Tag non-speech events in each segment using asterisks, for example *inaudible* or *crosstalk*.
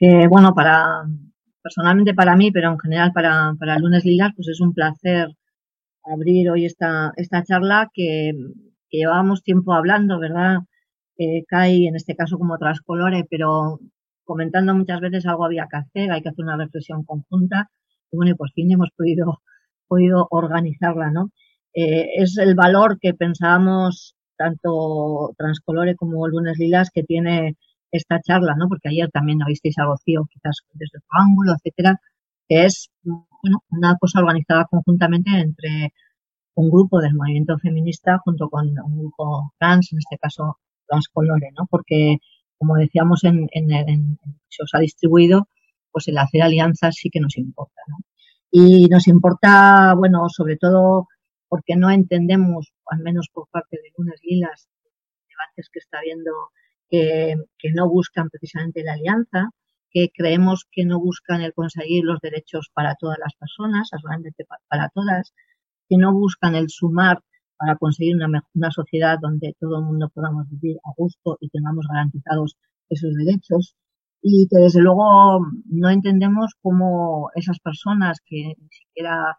que bueno, para personalmente para mí, pero en general para, para Lunes Lilas, pues es un placer abrir hoy esta, esta charla que, llevábamos tiempo hablando, ¿verdad? Eh, Kai, en este caso como Trascolore, pero comentando muchas veces algo había que hacer, hay que hacer una reflexión conjunta y bueno, y por fin hemos podido, podido organizarla, ¿no? Eh, es el valor que pensábamos tanto Transcolore como Lunes Lilas que tiene esta charla, ¿no? Porque ayer también visteis a Rocío, quizás desde otro ángulo, etcétera, que es bueno, una cosa organizada conjuntamente entre un grupo del movimiento feminista junto con un grupo trans, en este caso Transcolore, ¿no? Porque, como decíamos, en, en, se os ha distribuido, pues el hacer alianzas sí que nos importa, ¿no? Y nos importa, bueno, sobre todo porque no entendemos, al menos por parte de Lunes Lilas, debates que está habiendo que, no buscan precisamente la alianza, que creemos que no buscan el conseguir los derechos para todas las personas, solamente para todas, que no buscan el sumar para conseguir una, sociedad donde todo el mundo podamos vivir a gusto y tengamos garantizados esos derechos. Y que desde luego no entendemos cómo esas personas que ni siquiera,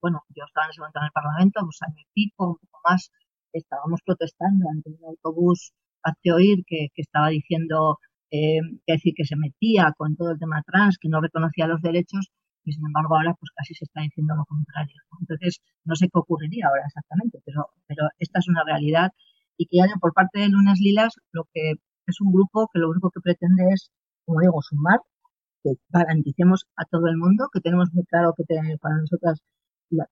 bueno, yo estaba en ese momento en el Parlamento, pues año y pico, un poco más, estábamos protestando ante un autobús hace oír que, estaba diciendo eh, que decir que se metía con todo el tema trans, que no reconocía los derechos, y sin embargo ahora pues casi se está diciendo lo contrario. Entonces, no sé qué ocurriría ahora exactamente, pero, pero esta es una realidad y que ya por parte de Lunes Lilas lo que es un grupo que lo único que pretende es, como digo, sumar, que garanticemos a todo el mundo, que tenemos muy claro que para nosotras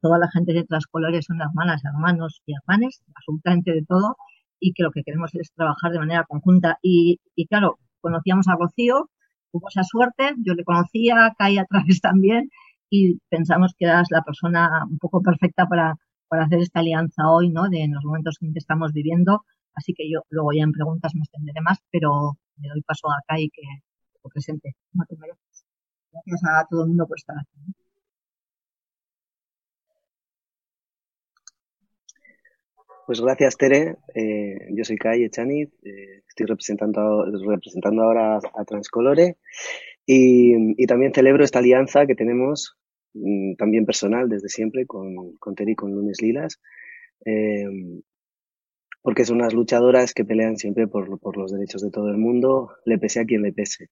toda la gente de otras colores son hermanas, hermanos y hermanes, absolutamente de todo, y que lo que queremos es trabajar de manera conjunta. Y, y claro, conocíamos a Rocío, hubo esa suerte, yo le conocía, caí a través también y pensamos que eras la persona un poco perfecta para, para hacer esta alianza hoy, ¿no? De los momentos en que estamos viviendo. Así que yo luego ya en preguntas me extenderé más, pero le doy paso a Kai que lo presente. No te mereces. Gracias a todo el mundo por estar aquí. Pues gracias, Tere. Eh, yo soy Kai Echaniz, eh, estoy representando, representando ahora a Transcolore y, también celebro esta alianza que tenemos, mm, también personal desde siempre, con, con Tere y con Lunes Lilas, eh, porque son unas luchadoras que pelean siempre por, por, los derechos de todo el mundo, le pese a quien le pese.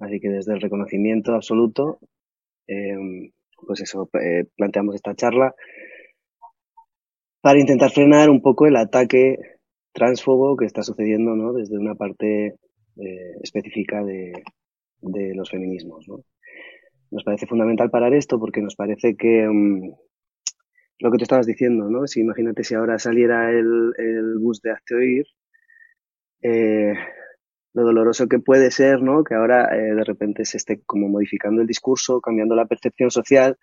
Así que desde el reconocimiento absoluto, pues eso, planteamos esta charla para intentar frenar un poco el ataque transfobo que está sucediendo ¿no? desde una parte eh, específica de, los feminismos. ¿no? Nos parece fundamental parar esto porque nos parece que mm, lo que tú estabas diciendo, ¿no? si imagínate si ahora saliera el, el bus de Hazte Oír, eh, lo doloroso que puede ser ¿no? que ahora eh, de repente se esté como modificando el discurso, cambiando la percepción social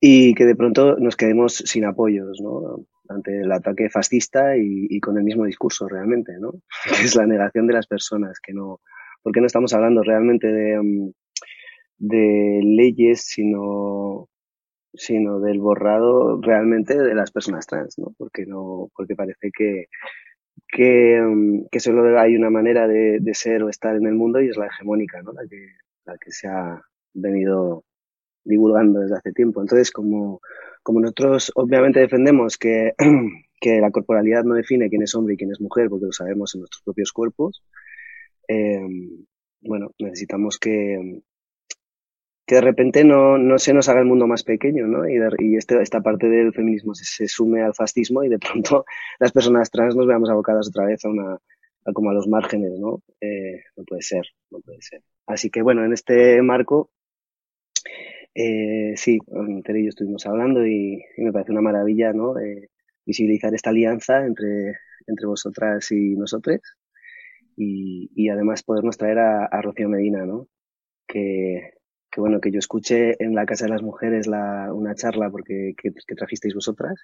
y que de pronto nos quedemos sin apoyos ¿no? ante el ataque fascista y, con el mismo discurso realmente, ¿no? *laughs* que es la negación de las personas, que no, porque no estamos hablando realmente de, mm, de leyes, sino sino del borrado realmente de las personas trans, ¿no? Porque no, porque parece que, que, mm, que solo hay una manera de, de, ser o estar en el mundo y es la hegemónica, ¿no? La que, la que se ha venido divulgando desde hace tiempo. Entonces, como, como nosotros obviamente defendemos que, *clears throat* que la corporalidad no define quién es hombre y quién es mujer, porque lo sabemos en nuestros propios cuerpos, eh, bueno, necesitamos que, que de repente no, no, se nos haga el mundo más pequeño, ¿no? Y, y este, esta parte del feminismo se, sume al fascismo y de pronto *laughs* las personas trans nos veamos abocadas otra vez a una como a los márgenes, ¿no? Eh, no puede ser, no puede ser. Así que bueno, en este marco eh, sí, Tere y yo estuvimos hablando y, me parece una maravilla ¿no? Eh, visibilizar esta alianza entre, entre vosotras y nosotros y, y además podernos traer a, a Rocío Medina, ¿no? que, que, bueno, que yo escuché en la Casa de las Mujeres la, una charla porque que, que trajisteis vosotras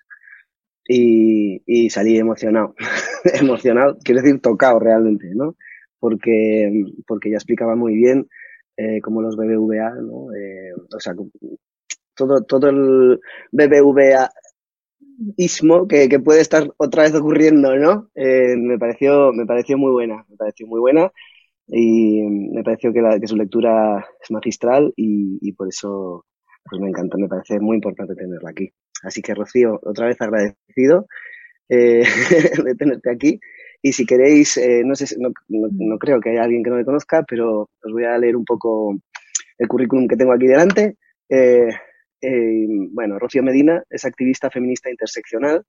y, y salí emocionado, *laughs* emocionado, quiero decir tocado realmente, ¿no? Porque, porque ella explicaba muy bien eh, como los BBVA, ¿no? Eh, o sea, todo, todo el BBVA ismo que, que, puede estar otra vez ocurriendo, ¿no? Eh, me pareció, me pareció muy buena, me pareció muy buena. y me pareció que, la, su lectura es magistral y, por eso pues me encanta, me parece muy importante tenerla aquí. Así que Rocío, otra vez agradecido *laughs* de tenerte aquí. Y si queréis, eh, no, creo que haya alguien que no me conozca, pero os voy a leer un poco el currículum que tengo aquí delante. Eh, bueno, Rocío Medina es activista feminista interseccional,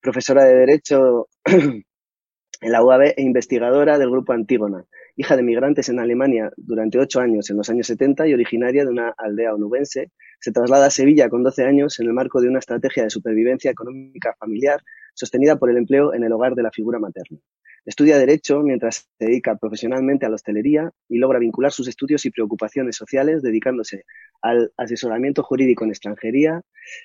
profesora de Derecho *clears throat* en la UAB e investigadora del grupo Antígona, hija de migrantes en Alemania durante ocho años en los años 70 y originaria de una aldea onubense, se traslada a Sevilla con 12 años en el marco de una estrategia de supervivencia económica familiar sostenida por el empleo en el hogar de la figura materna. Estudia Derecho mientras se dedica profesionalmente a la hostelería y logra vincular sus estudios y preocupaciones sociales dedicándose al asesoramiento jurídico en extranjería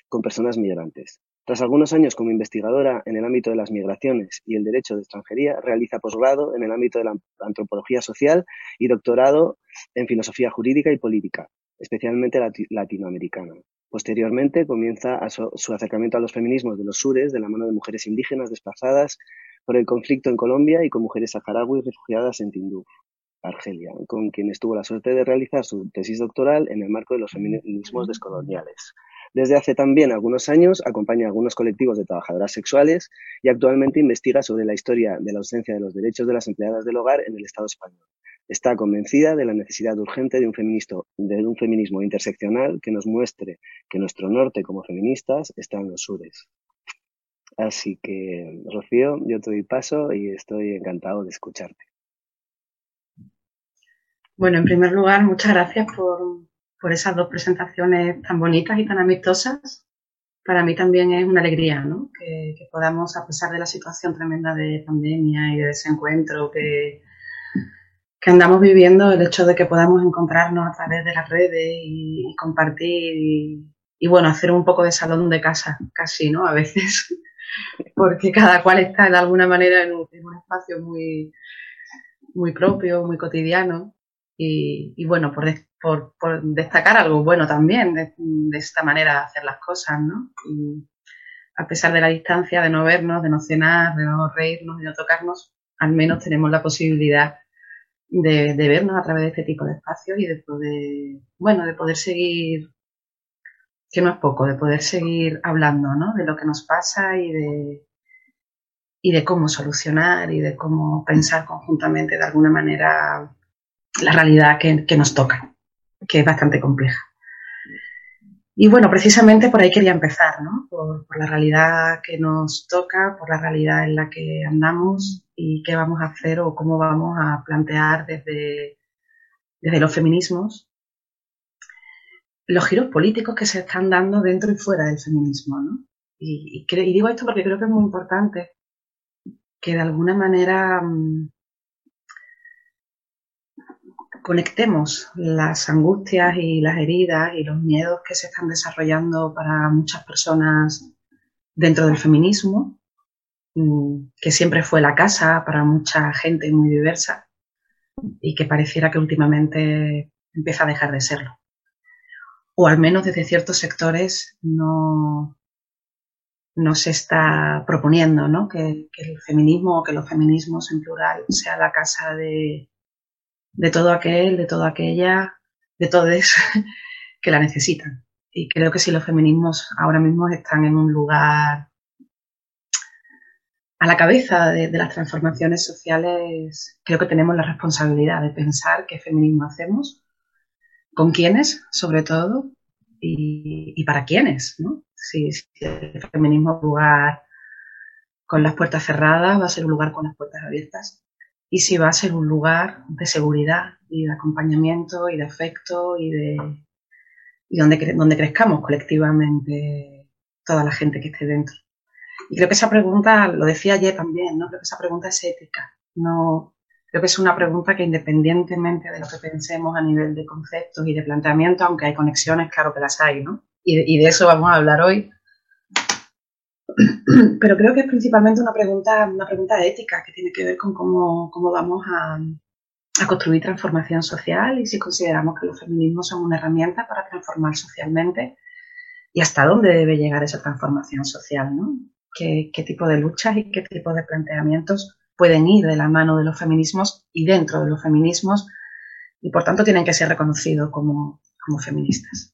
con personas migrantes. Tras algunos años como investigadora en el ámbito de las migraciones y el derecho de extranjería, realiza posgrado en el ámbito de la antropología social y doctorado en filosofía jurídica y política, especialmente latinoamericana. Posteriormente comienza su acercamiento a los feminismos de los sures de la mano de mujeres indígenas desplazadas por el conflicto en Colombia y con mujeres saharauis refugiadas en Tinduf, Argelia, con quienes tuvo la suerte de realizar su tesis doctoral en el marco de los feminismos descoloniales. Desde hace también algunos años acompaña a algunos colectivos de trabajadoras sexuales y actualmente investiga sobre la historia de la ausencia de los derechos de las empleadas del hogar en el Estado español. Está convencida de la necesidad urgente de un, de un feminismo interseccional que nos muestre que nuestro norte como feministas está en los sures. Así que, Rocío, yo te doy paso y estoy encantado de escucharte. Bueno, en primer lugar, muchas gracias por, esas dos presentaciones tan bonitas y tan amistosas. Para mí también es una alegría ¿no? que, podamos, a pesar de la situación tremenda de pandemia y de desencuentro que, que andamos viviendo, el hecho de que podamos encontrarnos a través de las redes y, compartir y, bueno, hacer un poco de salón de casa, casi, ¿no? A veces, *laughs* porque cada cual está de alguna manera en un, espacio muy, muy propio, muy cotidiano. Y, bueno, por, por, destacar algo bueno también de, esta manera de hacer las cosas, ¿no? a pesar de la distancia, de no vernos, de no cenar, de no reírnos, de no tocarnos, al menos tenemos la posibilidad de, vernos a través de este tipo de espacios y de poder, bueno, de poder seguir, que no es poco, de poder seguir hablando, ¿no? De lo que nos pasa y de, y de cómo solucionar y de cómo pensar conjuntamente de alguna manera la realidad que nos toca que es bastante compleja. Y bueno, precisamente por ahí quería empezar, ¿no? Por, la realidad que nos toca, por la realidad en la que andamos y qué vamos a hacer o cómo vamos a plantear desde, desde los feminismos los giros políticos que se están dando dentro y fuera del feminismo, ¿no? Y, y digo esto porque creo que es muy importante que de alguna manera mm, conectemos las angustias y las heridas y los miedos que se están desarrollando para muchas personas dentro del feminismo, mm, que siempre fue la casa para mucha gente muy diversa y que pareciera que últimamente empieza a dejar de serlo. O al menos desde ciertos sectores no, no se está proponiendo ¿no? que, que el feminismo o que los feminismos en plural sea la casa de, de todo aquel, de toda aquella, de todos *laughs* que la necesitan. Y creo que si los feminismos ahora mismo están en un lugar a la cabeza de, las transformaciones sociales, creo que tenemos la responsabilidad de pensar qué feminismo hacemos, con quiénes, sobre todo, y, para quiénes, ¿no? Si, si el feminismo es un lugar con las puertas cerradas, va a ser un lugar con las puertas abiertas y si va a ser un lugar de seguridad y de acompañamiento y de afecto y de y donde, donde crezcamos colectivamente toda la gente que esté dentro. Y creo que esa pregunta, lo decía ayer también, ¿no? Creo que esa pregunta es ética. No, creo que es una pregunta que independientemente de lo que pensemos a nivel de conceptos y de planteamiento, aunque hay conexiones, claro que las hay, ¿no? Y y de eso vamos a hablar hoy, *clears throat* pero creo que es principalmente una pregunta, una pregunta ética que tiene que ver con cómo, cómo vamos a, construir transformación social y si consideramos que los feminismos son una herramienta para transformar socialmente y hasta dónde debe llegar esa transformación social, ¿no? ¿Qué, qué tipo de luchas y qué tipo de planteamientos pueden ir de la mano de los feminismos y dentro de los feminismos y por tanto tienen que ser reconocidos como, feministas.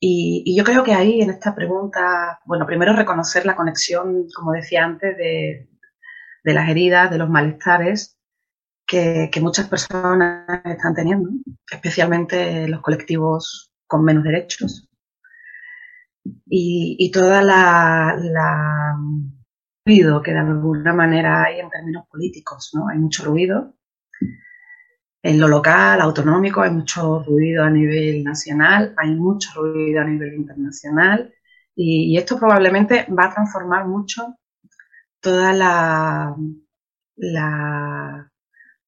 Y, yo creo que ahí en esta pregunta, bueno, primero reconocer la conexión, como decía antes, de, las heridas, de los malestares que, muchas personas están teniendo, especialmente los colectivos con menos derechos. Y, toda la, la ruido que de alguna manera hay en términos políticos, ¿no? Hay mucho ruido. En lo local, autonómico, hay mucho ruido a nivel nacional, hay mucho ruido a nivel internacional y, esto probablemente va a transformar mucho toda la, la,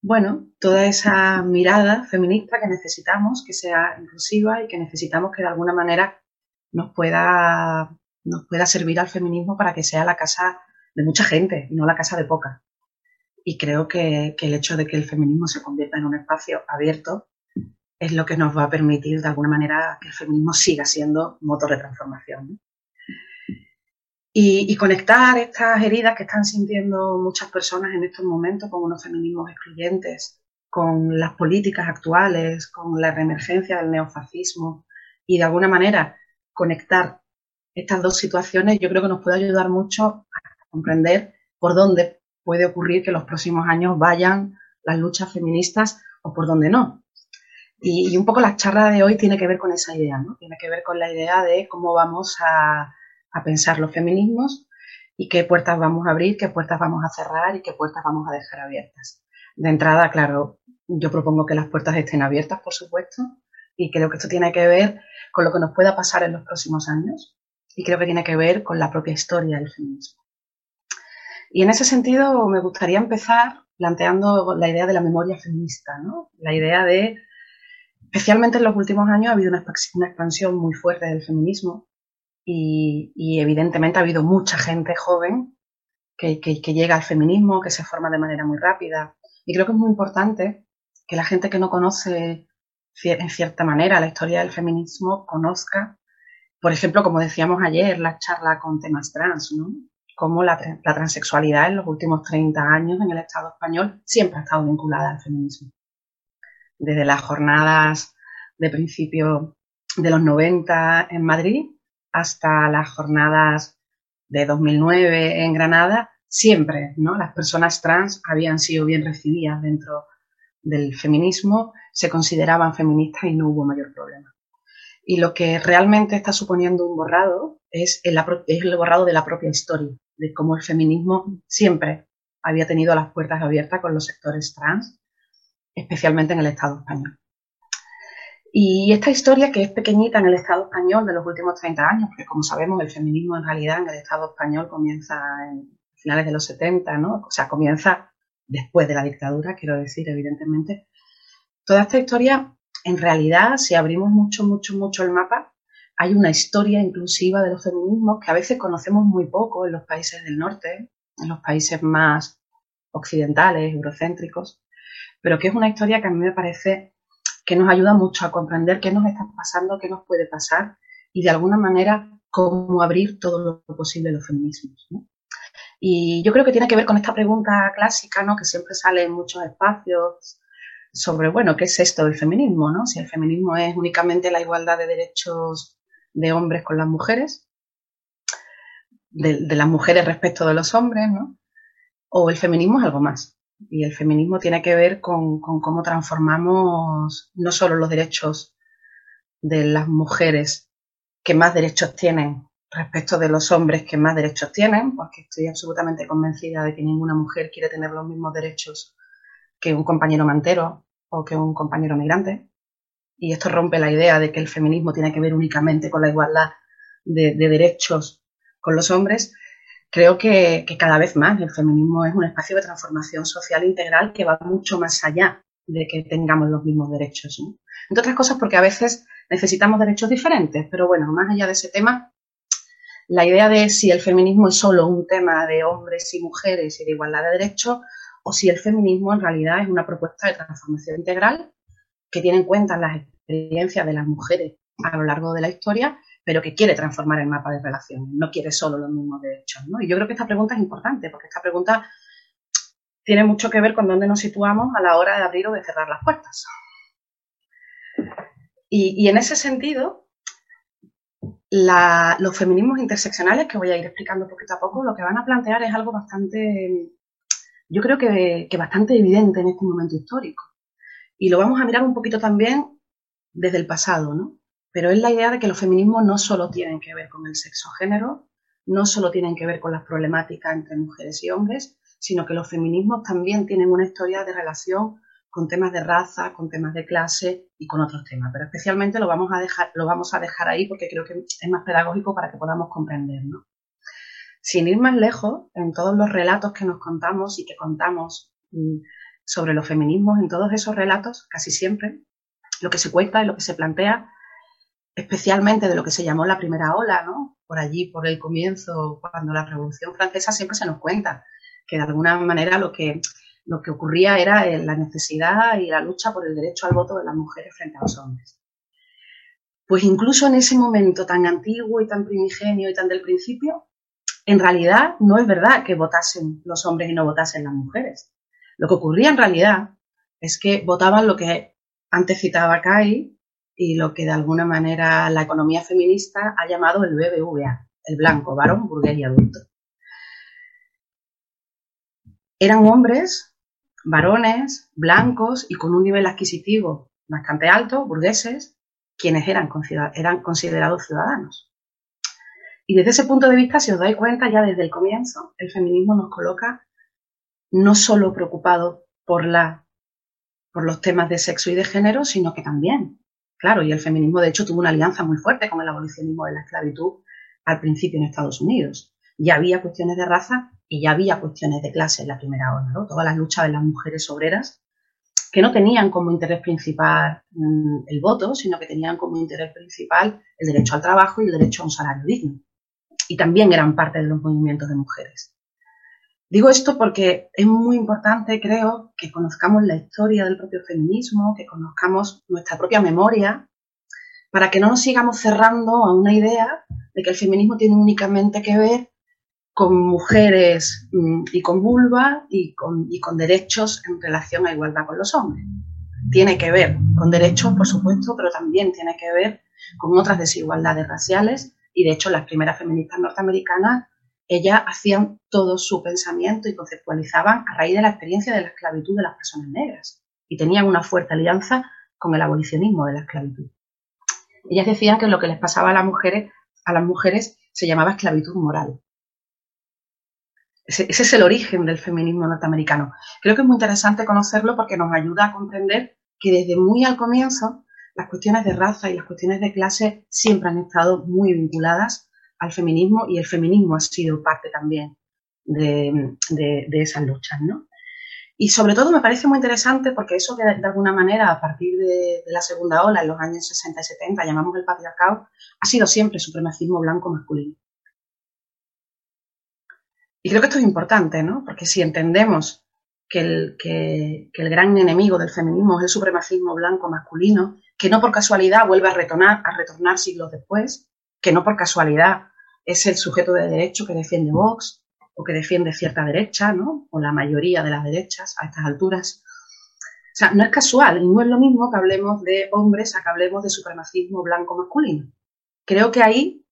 bueno, toda esa mirada feminista que necesitamos, que sea inclusiva y que necesitamos que de alguna manera nos pueda, nos pueda servir al feminismo para que sea la casa de mucha gente y no la casa de poca. Y creo que, el hecho de que el feminismo se convierta en un espacio abierto es lo que nos va a permitir de alguna manera que el feminismo siga siendo motor de transformación. Y, conectar estas heridas que están sintiendo muchas personas en estos momentos con unos feminismos excluyentes, con las políticas actuales, con la reemergencia del neofascismo y de alguna manera conectar estas dos situaciones, yo creo que nos puede ayudar mucho comprender por dónde puede ocurrir que los próximos años vayan las luchas feministas o por dónde no. Y, un poco la charla de hoy tiene que ver con esa idea, ¿no? Tiene que ver con la idea de cómo vamos a, a pensar los feminismos y qué puertas vamos a abrir, qué puertas vamos a cerrar y qué puertas vamos a dejar abiertas. De entrada, claro, yo propongo que las puertas estén abiertas, por supuesto, y creo que esto tiene que ver con lo que nos pueda pasar en los próximos años y creo que tiene que ver con la propia historia del feminismo. Y en ese sentido me gustaría empezar planteando la idea de la memoria feminista, ¿no? La idea de, especialmente en los últimos años, ha habido una, expansión muy fuerte del feminismo y, evidentemente ha habido mucha gente joven que, llega al feminismo, que se forma de manera muy rápida. Y creo que es muy importante que la gente que no conoce en cierta manera la historia del feminismo conozca, por ejemplo, como decíamos ayer, la charla con temas trans, ¿no? Cómo la, transexualidad en los últimos 30 años en el Estado español siempre ha estado vinculada al feminismo. Desde las jornadas de principio de los 90 en Madrid hasta las jornadas de 2009 en Granada, siempre ¿no? las personas trans habían sido bien recibidas dentro del feminismo, se consideraban feministas y no hubo mayor problema. Y lo que realmente está suponiendo un borrado es el, es el borrado de la propia historia de cómo el feminismo siempre había tenido las puertas abiertas con los sectores trans, especialmente en el Estado español. Y esta historia, que es pequeñita en el Estado español de los últimos 30 años, porque como sabemos el feminismo en realidad en el Estado español comienza en finales de los 70, ¿no? O sea, comienza después de la dictadura, quiero decir, evidentemente. Toda esta historia, en realidad, si abrimos mucho, mucho, mucho el mapa, hay una historia inclusiva de los feminismos que a veces conocemos muy poco en los países del norte, en los países más occidentales, eurocéntricos, pero que es una historia que a mí me parece que nos ayuda mucho a comprender qué nos está pasando, qué nos puede pasar y de alguna manera cómo abrir todo lo posible los feminismos. Y yo creo que tiene que ver con esta pregunta clásica, ¿no? que siempre sale en muchos espacios sobre, bueno, ¿qué es esto del feminismo? ¿no? Si el feminismo es únicamente la igualdad de derechos de hombres con las mujeres, de, las mujeres respecto de los hombres, ¿no? O el feminismo es algo más. Y el feminismo tiene que ver con, cómo transformamos no solo los derechos de las mujeres que más derechos tienen respecto de los hombres que más derechos tienen, porque estoy absolutamente convencida de que ninguna mujer quiere tener los mismos derechos que un compañero mantero o que un compañero migrante y esto rompe la idea de que el feminismo tiene que ver únicamente con la igualdad de, derechos con los hombres, creo que, cada vez más el feminismo es un espacio de transformación social integral que va mucho más allá de que tengamos los mismos derechos. Entre otras cosas porque a veces necesitamos derechos diferentes, pero bueno, más allá de ese tema, la idea de si el feminismo es solo un tema de hombres y mujeres y de igualdad de derechos, o si el feminismo en realidad es una propuesta de transformación integral que tiene en cuenta las experiencias de las mujeres a lo largo de la historia, pero que quiere transformar el mapa de relaciones, no quiere solo los mismos derechos. ¿no? Y yo creo que esta pregunta es importante, porque esta pregunta tiene mucho que ver con dónde nos situamos a la hora de abrir o de cerrar las puertas. Y, en ese sentido, los feminismos interseccionales, que voy a ir explicando poquito a poco, lo que van a plantear es algo bastante, yo creo que, que bastante evidente en este momento histórico. Y lo vamos a mirar un poquito también desde el pasado, ¿no? Pero es la idea de que los feminismos no solo tienen que ver con el sexo-género, no solo tienen que ver con las problemáticas entre mujeres y hombres, sino que los feminismos también tienen una historia de relación con temas de raza, con temas de clase y con otros temas. Pero especialmente lo vamos a dejar, lo vamos a dejar ahí porque creo que es más pedagógico para que podamos comprender. Sin ir más lejos, en todos los relatos que nos contamos y que contamos mm, sobre los feminismos, en todos esos relatos, casi siempre, lo que se cuenta y lo que se plantea, especialmente de lo que se llamó la primera ola, ¿no? Por allí, por el comienzo, cuando la Revolución Francesa siempre se nos cuenta que de alguna manera lo que, lo que ocurría era eh, la necesidad y la lucha por el derecho al voto de las mujeres frente a los hombres. Pues incluso en ese momento tan antiguo y tan primigenio y tan del principio, en realidad no es verdad que votasen los hombres y no votasen las mujeres. Lo que ocurría en realidad es que votaban lo que antes citaba Kai y lo que de alguna manera la economía feminista ha llamado el BBVA, el blanco, varón, burgués y adulto. Eran hombres, varones, blancos y con un nivel adquisitivo bastante alto, burgueses, quienes eran, eran considerados ciudadanos. Y desde ese punto de vista, si os dais cuenta, ya desde el comienzo, el feminismo nos coloca no solo preocupado por, la, por los temas de sexo y de género, sino que también, claro, y el feminismo de hecho tuvo una alianza muy fuerte con el abolicionismo de la esclavitud al principio en Estados Unidos. Ya había cuestiones de raza y ya había cuestiones de clase en la primera ola, ¿no? Todas las luchas de las mujeres obreras que no tenían como interés principal mm, el voto, sino que tenían como interés principal el derecho al trabajo y el derecho a un salario digno. Y también eran parte de los movimientos de mujeres. Digo esto porque es muy importante, creo, que conozcamos la historia del propio feminismo, que conozcamos nuestra propia memoria, para que no nos sigamos cerrando a una idea de que el feminismo tiene únicamente que ver con mujeres mm, y con vulva y con, y con derechos en relación a igualdad con los hombres. Tiene que ver con derechos, por supuesto, pero también tiene que ver con otras desigualdades raciales y de hecho las primeras feministas norteamericanas, ellas hacían todo su pensamiento y conceptualizaban a raíz de la experiencia de la esclavitud de las personas negras y tenían una fuerte alianza con el abolicionismo de la esclavitud. Ellas decían que lo que les pasaba a las mujeres, a las mujeres se llamaba esclavitud moral ese, es el origen del feminismo norteamericano. Creo que es muy interesante conocerlo porque nos ayuda a comprender que desde muy al comienzo las cuestiones de raza y las cuestiones de clase siempre han estado muy vinculadas al feminismo y el feminismo ha sido parte también de, esas luchas, ¿no? Y sobre todo me parece muy interesante porque eso que de alguna manera a partir de, de, la segunda ola en los años 60 y 70 llamamos el patriarcado, ha sido siempre supremacismo blanco masculino. Y creo que esto es importante, ¿no? Porque si entendemos que el, que, el, gran enemigo del feminismo es el supremacismo blanco masculino, que no por casualidad vuelve a retornar, a retornar siglos después, que no por casualidad es el sujeto de derecho que defiende Vox o que defiende cierta derecha, ¿no? O la mayoría de las derechas a estas alturas. O sea, no es casual y no es lo mismo que hablemos de hombres a que hablemos de supremacismo blanco masculino. Creo que ahí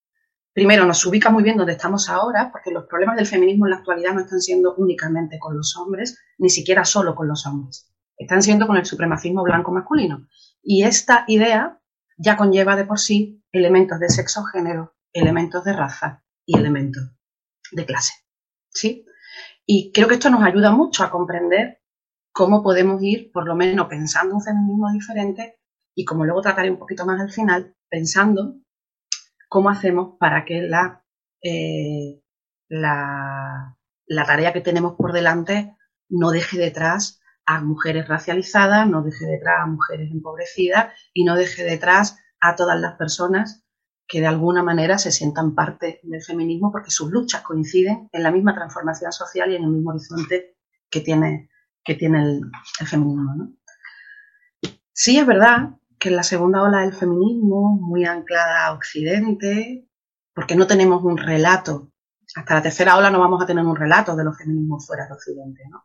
primero nos ubica muy bien donde estamos ahora, porque los problemas del feminismo en la actualidad no están siendo únicamente con los hombres, ni siquiera solo con los hombres, están siendo con el supremacismo blanco masculino. Y esta idea ya conlleva de por sí elementos de sexo género, elementos de raza y elementos de clase. ¿Sí? Y creo que esto nos ayuda mucho a comprender cómo podemos ir, por lo menos, pensando un feminismo diferente y como luego trataré un poquito más al final, pensando cómo hacemos para que la, eh, la, la, tarea que tenemos por delante no deje detrás a mujeres racializadas, no deje detrás a mujeres empobrecidas y no deje detrás a todas las personas que de alguna manera se sientan parte del feminismo porque sus luchas coinciden en la misma transformación social y en el mismo horizonte que tiene, que tiene el, feminismo. ¿no? Sí es verdad que en la segunda ola del feminismo, muy anclada a Occidente, porque no tenemos un relato. Hasta la tercera ola no vamos a tener un relato de los feminismos fuera de Occidente, ¿no?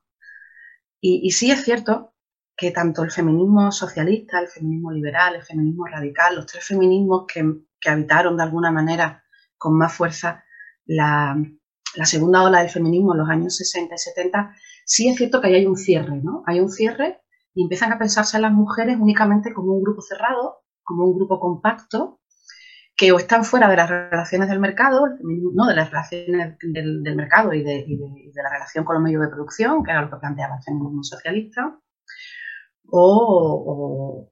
Y, sí es cierto que tanto el feminismo socialista, el feminismo liberal, el feminismo radical, los tres feminismos que, habitaron de alguna manera con más fuerza la, segunda ola del feminismo en los años 60 y 70, sí es cierto que ahí hay un cierre, ¿no? Hay un cierre y empiezan a pensarse las mujeres únicamente como un grupo cerrado, como un grupo compacto, que o están fuera de las relaciones del mercado, no de las relaciones del, mercado y de, la relación con los medios de producción, que era lo que planteaba el feminismo socialista, o,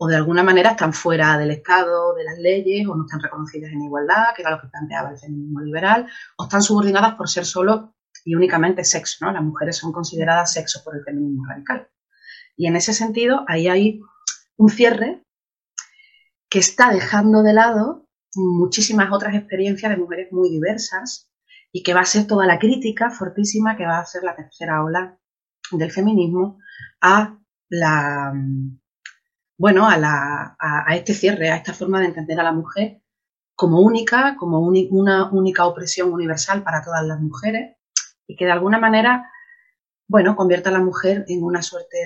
de alguna manera están fuera del Estado, de las leyes, o no están reconocidas en igualdad, que era lo que planteaba el feminismo liberal, o están subordinadas por ser solo y únicamente sexo, ¿no? Las mujeres son consideradas sexo por el feminismo radical. Y en ese sentido, ahí hay un cierre que está dejando de lado muchísimas otras experiencias de mujeres muy diversas y que va a ser toda la crítica fortísima que va a hacer la tercera ola del feminismo a la bueno a, la, a, este cierre, a esta forma de entender a la mujer como única, como una única opresión universal para todas las mujeres y que de alguna manera bueno, convierte a la mujer en una suerte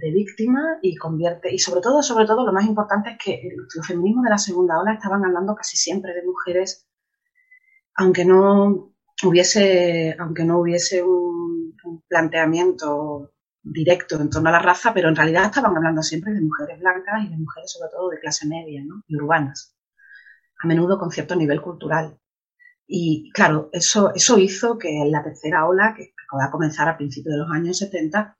de, víctima y convierte, y sobre todo, sobre todo, lo más importante es que los feminismos de la segunda ola estaban hablando casi siempre de mujeres, aunque no hubiese, aunque no hubiese un, planteamiento directo en torno a la raza, pero en realidad estaban hablando siempre de mujeres blancas y de mujeres sobre todo de clase media ¿no? y urbanas, a menudo con cierto nivel cultural. Y claro, eso, eso hizo que en la tercera ola, que va a comenzar a principios de los años 70,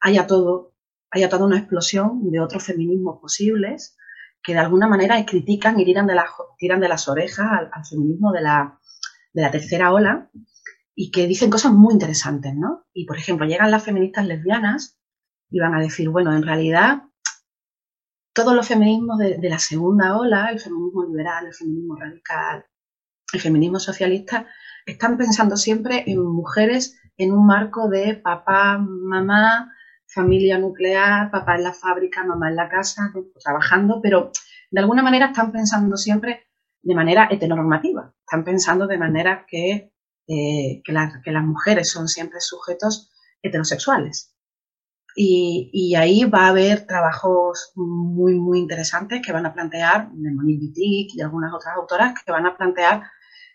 haya todo, haya toda una explosión de otros feminismos posibles que de alguna manera critican y tiran de, tiran de las orejas al, feminismo de la, de la tercera ola y que dicen cosas muy interesantes, ¿no? Y por ejemplo, llegan las feministas lesbianas y van a decir, bueno, en realidad todos los feminismos de, la segunda ola, el feminismo liberal, el feminismo radical, el feminismo socialista, están pensando siempre en mujeres en un marco de papá, mamá, familia nuclear, papá en la fábrica, mamá en la casa, trabajando, pero de alguna manera están pensando siempre de manera heteronormativa, están pensando de manera que, eh, que, las mujeres son siempre sujetos heterosexuales. Y, ahí va a haber trabajos muy, muy interesantes que van a plantear, de Monique Wittig y algunas otras autoras, que van a plantear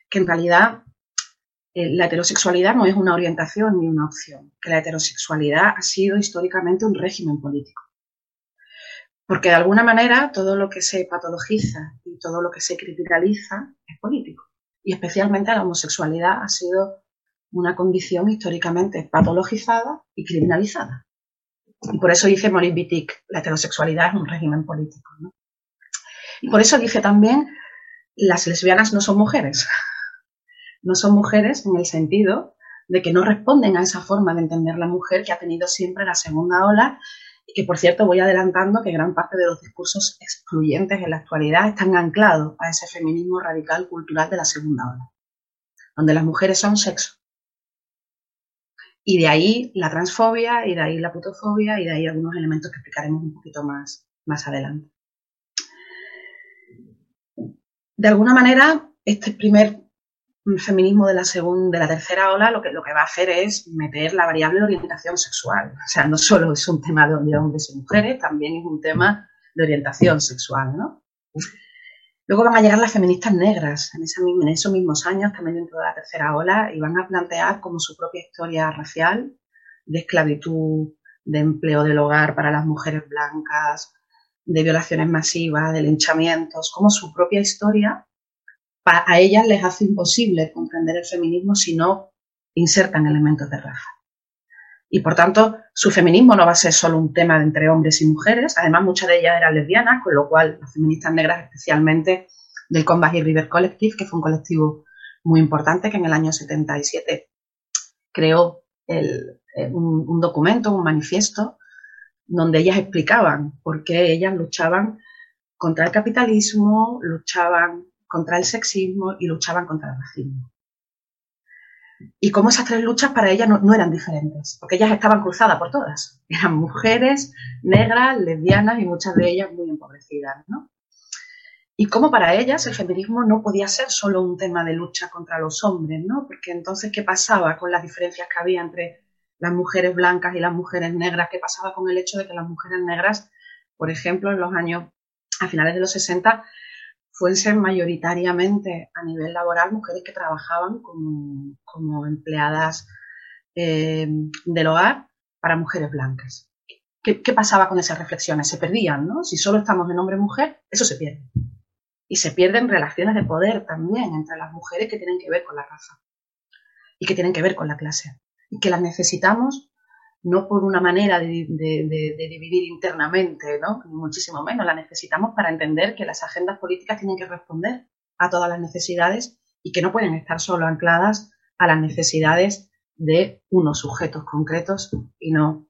que en realidad eh, la heterosexualidad no es una orientación ni una opción, que la heterosexualidad ha sido históricamente un régimen político. Porque de alguna manera todo lo que se patologiza y todo lo que se criticaliza es político. Y especialmente la homosexualidad ha sido una condición históricamente patologizada y criminalizada. Y por eso dice Maurice Wittig, la heterosexualidad es un régimen político. Y por eso dice también, las lesbianas no son mujeres, no son mujeres en el sentido de que no responden a esa forma de entender la mujer que ha tenido siempre la segunda ola y que, por cierto, voy adelantando que gran parte de los discursos excluyentes en la actualidad están anclados a ese feminismo radical cultural de la segunda ola, donde las mujeres son sexo. Y de ahí la transfobia, y de ahí la putofobia, y de ahí algunos elementos que explicaremos un poquito más, más adelante. De alguna manera, este primer feminismo de la segunda, de la tercera ola lo que, lo que va a hacer es meter la variable de orientación sexual. O sea, no solo es un tema de hombres y mujeres, también es un tema de orientación sexual, ¿no? Luego van a llegar las feministas negras en, en esos mismos años, también dentro de la tercera ola, y van a plantear como su propia historia racial, de esclavitud, de empleo del hogar para las mujeres blancas, de violaciones masivas, de linchamientos, como su propia historia a ellas les hace imposible comprender el feminismo si no insertan elementos de raza. Y por tanto, su feminismo no va a ser solo un tema entre hombres y mujeres, además muchas de ellas eran lesbianas, con lo cual las feministas negras especialmente del Combat y River Collective, que fue un colectivo muy importante que en el año 77 creó eh, un, un documento, un manifiesto, donde ellas explicaban por qué ellas luchaban contra el capitalismo, luchaban contra el sexismo y luchaban contra el racismo. Y cómo esas tres luchas para ellas no, eran diferentes, porque ellas estaban cruzadas por todas. Eran mujeres, negras, lesbianas y muchas de ellas muy empobrecidas, ¿no? Y cómo para ellas el feminismo no podía ser solo un tema de lucha contra los hombres, ¿no? Porque entonces, ¿qué pasaba con las diferencias que había entre las mujeres blancas y las mujeres negras, qué pasaba con el hecho de que las mujeres negras, por ejemplo, en los años, a finales de los 60, fuesen mayoritariamente a nivel laboral mujeres que trabajaban como, empleadas eh, del hogar para mujeres blancas. ¿Qué, ¿Qué, pasaba con esas reflexiones? Se perdían, ¿no? Si solo estamos en hombre-mujer, eso se pierde. Y se pierden relaciones de poder también entre las mujeres que tienen que ver con la raza y que tienen que ver con la clase. Y que las necesitamos no por una manera de, dividir internamente, ¿no? muchísimo menos, la necesitamos para entender que las agendas políticas tienen que responder a todas las necesidades y que no pueden estar solo ancladas a las necesidades de unos sujetos concretos y no,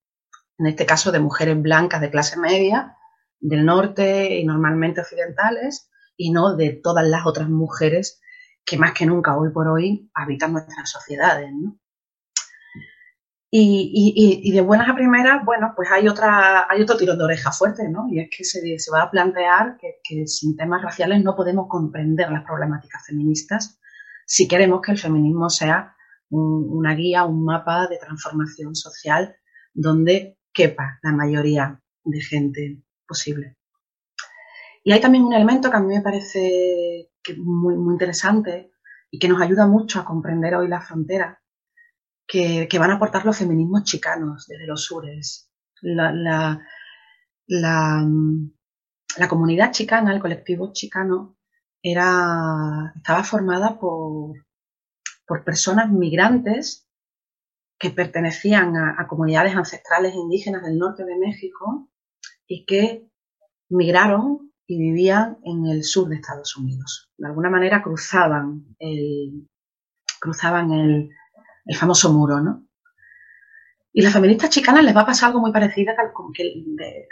en este caso, de mujeres blancas de clase media, del norte y normalmente occidentales, y no de todas las otras mujeres que más que nunca hoy por hoy habitan nuestras sociedades. ¿no? Y, de buenas a primeras, bueno, pues hay, otra, hay otro tirón de oreja fuerte, ¿no? Y es que se, va a plantear que, sin temas raciales no podemos comprender las problemáticas feministas si queremos que el feminismo sea una guía, un mapa de transformación social donde quepa la mayoría de gente posible. Y hay también un elemento que a mí me parece muy, muy interesante y que nos ayuda mucho a comprender hoy la frontera, que, van a aportar los feminismos chicanos desde los sures. La, la, comunidad chicana, el colectivo chicano, era, estaba formada por, por personas migrantes que pertenecían a, comunidades ancestrales indígenas del norte de México y que migraron y vivían en el sur de Estados Unidos. De alguna manera cruzaban el, cruzaban el, el famoso muro, ¿no? Y las feministas chicanas les va a pasar algo muy parecido,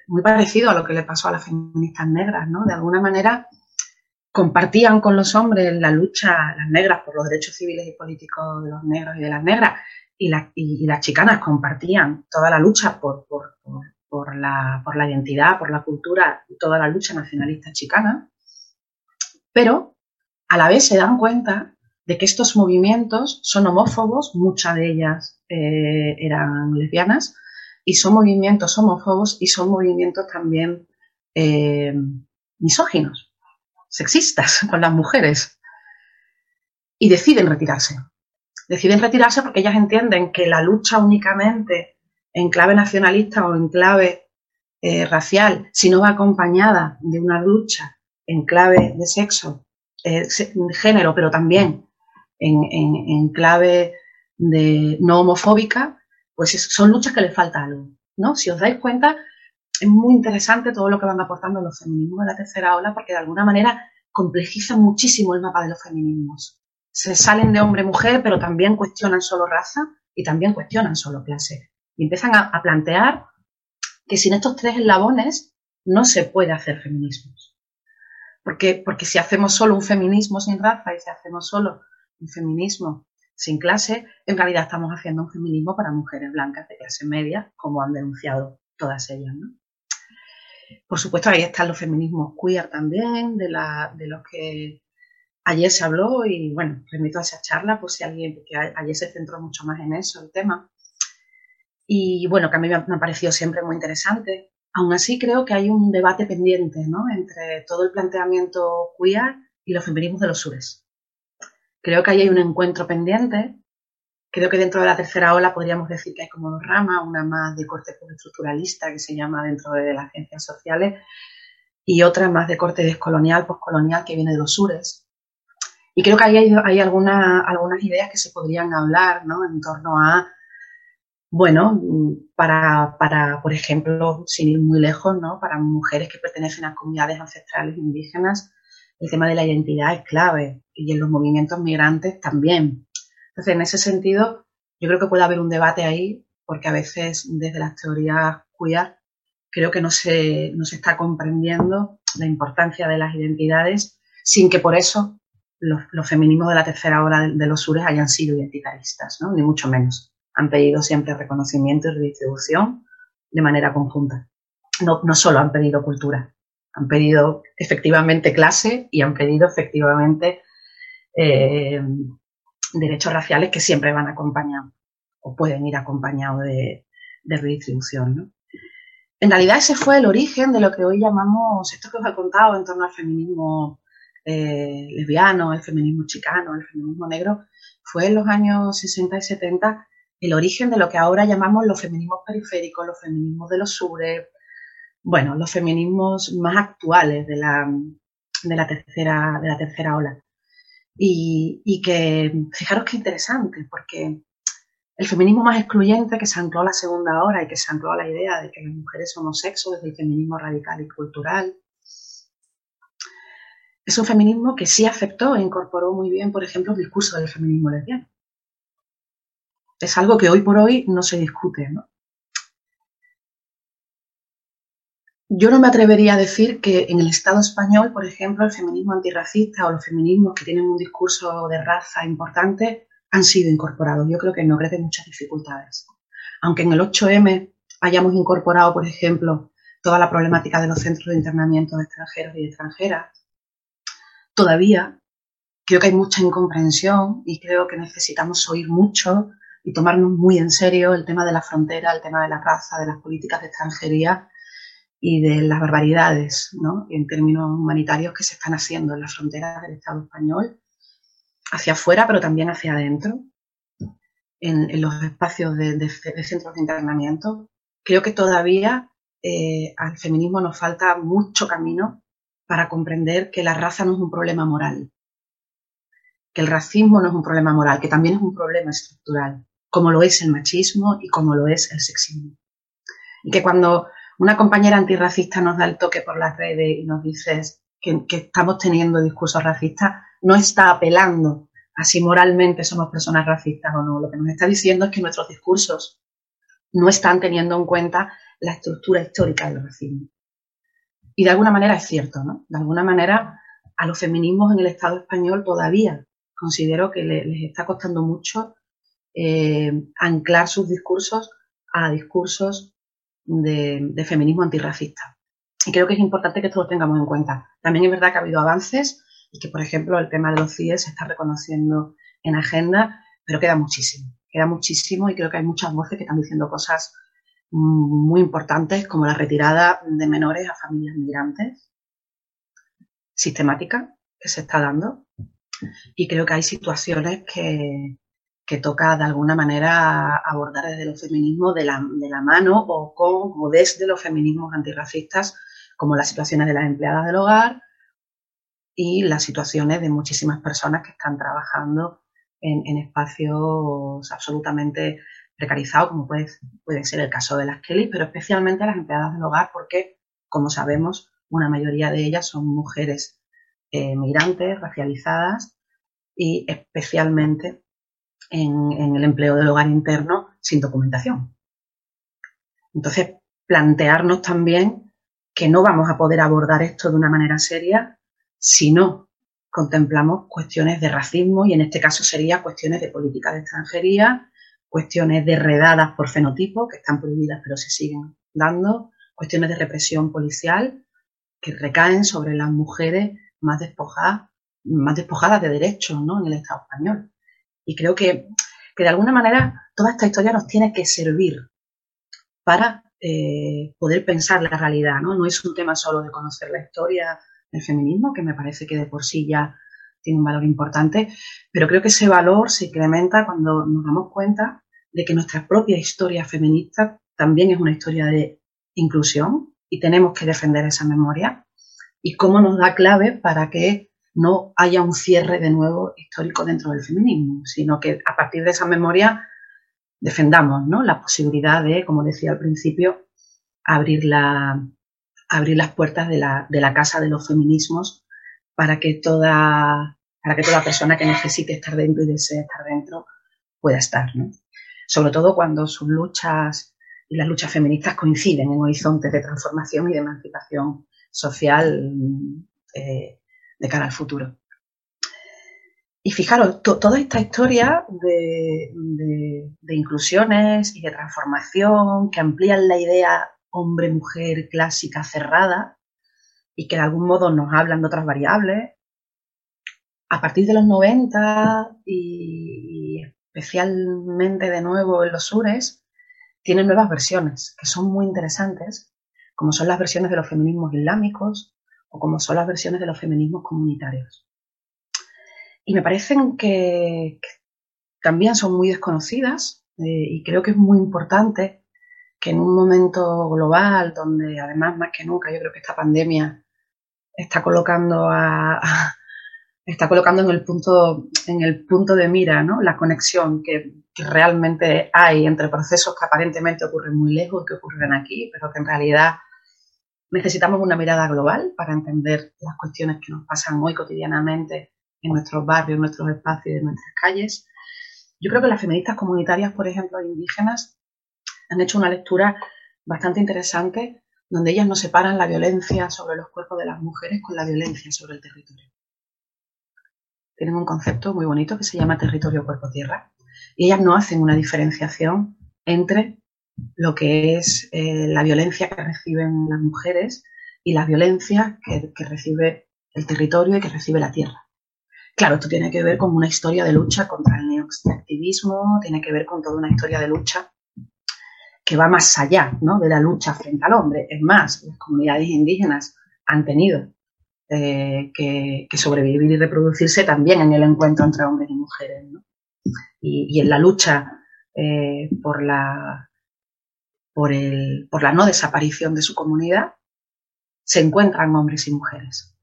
muy parecido a lo que le pasó a las feministas negras, ¿no? De alguna manera compartían con los hombres la lucha, las negras, por los derechos civiles y políticos de los negros y de las negras, y, las chicanas compartían toda la lucha por, por, la, por la identidad, por la cultura, toda la lucha nacionalista chicana, pero a la vez se dan cuenta de que estos movimientos son homófobos, muchas de ellas eh, eran lesbianas, y son movimientos homófobos y son movimientos también eh, misóginos, sexistas *laughs* con las mujeres. Y deciden retirarse. Deciden retirarse porque ellas entienden que la lucha únicamente en clave nacionalista o en clave eh, racial, si no va acompañada de una lucha en clave de sexo, género, pero también en, clave de no homofóbica, pues son luchas que le falta algo, ¿no? Si os dais cuenta, es muy interesante todo lo que van aportando los feminismos de la tercera ola porque de alguna manera complejizan muchísimo el mapa de los feminismos. Se salen de hombre-mujer, pero también cuestionan solo raza y también cuestionan solo clase. Y empiezan a, a plantear que sin estos tres eslabones no se puede hacer feminismos. Porque, porque si hacemos solo un feminismo sin raza y si hacemos solo feminismo sin clase, en realidad estamos haciendo un feminismo para mujeres blancas de clase media, como han denunciado todas ellas. Por supuesto, ahí están los feminismos queer también, de, los que ayer se habló y bueno, remito a esa charla por si alguien, porque ayer se centró mucho más en eso, el tema. Y bueno, que a mí me ha parecido siempre muy interesante. Aún así, creo que hay un debate pendiente ¿no? entre todo el planteamiento queer y los feminismos de los sures. Creo que ahí hay un encuentro pendiente. Creo que dentro de la tercera ola podríamos decir que hay como dos ramas, una más de corte estructuralista que se llama dentro de las ciencias sociales y otra más de corte descolonial, postcolonial que viene de los sures. Y creo que ahí hay, hay algunas ideas que se podrían hablar ¿no? en torno a, bueno, para, para, por ejemplo, sin ir muy lejos, ¿no? para mujeres que pertenecen a comunidades ancestrales indígenas, el tema de la identidad es clave y en los movimientos migrantes también. Entonces, en ese sentido, yo creo que puede haber un debate ahí, porque a veces desde las teorías queer creo que no se, no se está comprendiendo la importancia de las identidades sin que por eso los, feminismos de la tercera hora de, los sures hayan sido identitaristas, ¿no? ni mucho menos. Han pedido siempre reconocimiento y redistribución de manera conjunta. No solo han pedido cultura, han pedido efectivamente clase y han pedido efectivamente eh, derechos raciales que siempre van acompañados. o pueden ir acompañados de, redistribución. ¿no? En realidad ese fue el origen de lo que hoy llamamos, esto que os he contado en torno al feminismo eh, lesbiano, el feminismo chicano, el feminismo negro, fue en los años 60 y 70 el origen de lo que ahora llamamos los feminismos periféricos, los feminismos de los sures, bueno, los feminismos más actuales de la, de la, tercera, de la tercera ola. Y, y que, fijaros qué interesante, porque el feminismo más excluyente que se ancló a la segunda hora y que se ancló a la idea de que las mujeres somos sexo desde el feminismo radical y cultural, es un feminismo que sí aceptó e incorporó muy bien, por ejemplo, el discurso del feminismo lesbiano. Es algo que hoy por hoy no se discute, ¿no? Yo no me atrevería a decir que en el Estado español, por ejemplo, el feminismo antirracista o los feminismos que tienen un discurso de raza importante han sido incorporados. Yo creo que no, creo que hay muchas dificultades. Aunque en el 8M hayamos incorporado, por ejemplo, toda la problemática de los centros de internamiento de extranjeros y extranjeras, todavía creo que hay mucha incomprensión y creo que necesitamos oír mucho y tomarnos muy en serio el tema de la frontera, el tema de la raza, de las políticas de extranjería y de las barbaridades, ¿no? En términos humanitarios que se están haciendo en las fronteras del Estado español, hacia afuera, pero también hacia adentro, en, los espacios de, centros de internamiento. Creo que todavía eh, al feminismo nos falta mucho camino para comprender que la raza no es un problema moral, que el racismo no es un problema moral, que también es un problema estructural, como lo es el machismo y como lo es el sexismo. Y que cuando una compañera antirracista nos da el toque por las redes y nos dice que, estamos teniendo discursos racistas, no está apelando a si moralmente somos personas racistas o no. Lo que nos está diciendo es que nuestros discursos no están teniendo en cuenta la estructura histórica del racismo. Y de alguna manera es cierto, ¿no? De alguna manera a los feminismos en el Estado español todavía considero que les está costando mucho eh, anclar sus discursos a discursos de, feminismo antirracista. Y creo que es importante que esto lo tengamos en cuenta. También es verdad que ha habido avances y que, por ejemplo, el tema de los CIE se está reconociendo en agenda, pero queda muchísimo. Queda muchísimo y creo que hay muchas voces que están diciendo cosas muy importantes como la retirada de menores a familias migrantes sistemática que se está dando y creo que hay situaciones que, que toca de alguna manera abordar desde los feminismos de la, de la mano o, con, o desde los feminismos antirracistas como las situaciones de las empleadas del hogar y las situaciones de muchísimas personas que están trabajando en, en espacios absolutamente precarizado, como puede, puede ser el caso de las Kelly, pero especialmente las empleadas del hogar, porque, como sabemos, una mayoría de ellas son mujeres eh, migrantes, racializadas y especialmente en, el empleo del hogar interno sin documentación. Entonces, plantearnos también que no vamos a poder abordar esto de una manera seria si no contemplamos cuestiones de racismo y en este caso sería cuestiones de política de extranjería, cuestiones de redadas por fenotipo, que están prohibidas pero se siguen dando, cuestiones de represión policial que recaen sobre las mujeres más despojadas, más despojadas de derechos ¿no? en el Estado español. Y creo que, que de alguna manera toda esta historia nos tiene que servir para eh, poder pensar la realidad. ¿no? no es un tema solo de conocer la historia del feminismo, que me parece que de por sí ya tiene un valor importante, pero creo que ese valor se incrementa cuando nos damos cuenta de que nuestra propia historia feminista también es una historia de inclusión y tenemos que defender esa memoria y cómo nos da clave para que no haya un cierre de nuevo histórico dentro del feminismo, sino que a partir de esa memoria defendamos ¿no? la posibilidad de, como decía al principio, abrir, la, abrir las puertas de la, de la casa de los feminismos para que toda para que toda persona que necesite estar dentro y desee estar dentro pueda estar. ¿no? sobre todo cuando sus luchas y las luchas feministas coinciden en horizontes de transformación y de emancipación social eh, de cara al futuro. Y fijaros, toda esta historia de, de, inclusiones y de transformación que amplían la idea hombre-mujer clásica cerrada y que de algún modo nos hablan de otras variables, a partir de los 90 y especialmente de nuevo en los sures, tiene nuevas versiones que son muy interesantes, como son las versiones de los feminismos islámicos o como son las versiones de los feminismos comunitarios. Y me parecen que, también son muy desconocidas eh, y creo que es muy importante que en un momento global donde además más que nunca yo creo que esta pandemia está colocando está colocando en el punto, en el punto de mira, ¿no? La conexión que, realmente hay entre procesos que aparentemente ocurren muy lejos que ocurren aquí, pero que en realidad necesitamos una mirada global para entender las cuestiones que nos pasan hoy cotidianamente en nuestros barrios, en nuestros espacios y en nuestras calles. Yo creo que las feministas comunitarias, por ejemplo, indígenas, han hecho una lectura bastante interesante donde ellas no separan la violencia sobre los cuerpos de las mujeres con la violencia sobre el territorio tienen un concepto muy bonito que se llama territorio cuerpo-tierra. Y ellas no hacen una diferenciación entre lo que es eh, la violencia que reciben las mujeres y la violencia que, recibe el territorio y que recibe la tierra. Claro, esto tiene que ver con una historia de lucha contra el neoextractivismo, tiene que ver con toda una historia de lucha que va más allá ¿no? de la lucha frente al hombre. Es más, las comunidades indígenas han tenido eh, que, sobrevivir y reproducirse también en el encuentro entre hombres y mujeres. Y, en la lucha eh, por, la, por, el, por la no desaparición de su comunidad se encuentran hombres y mujeres.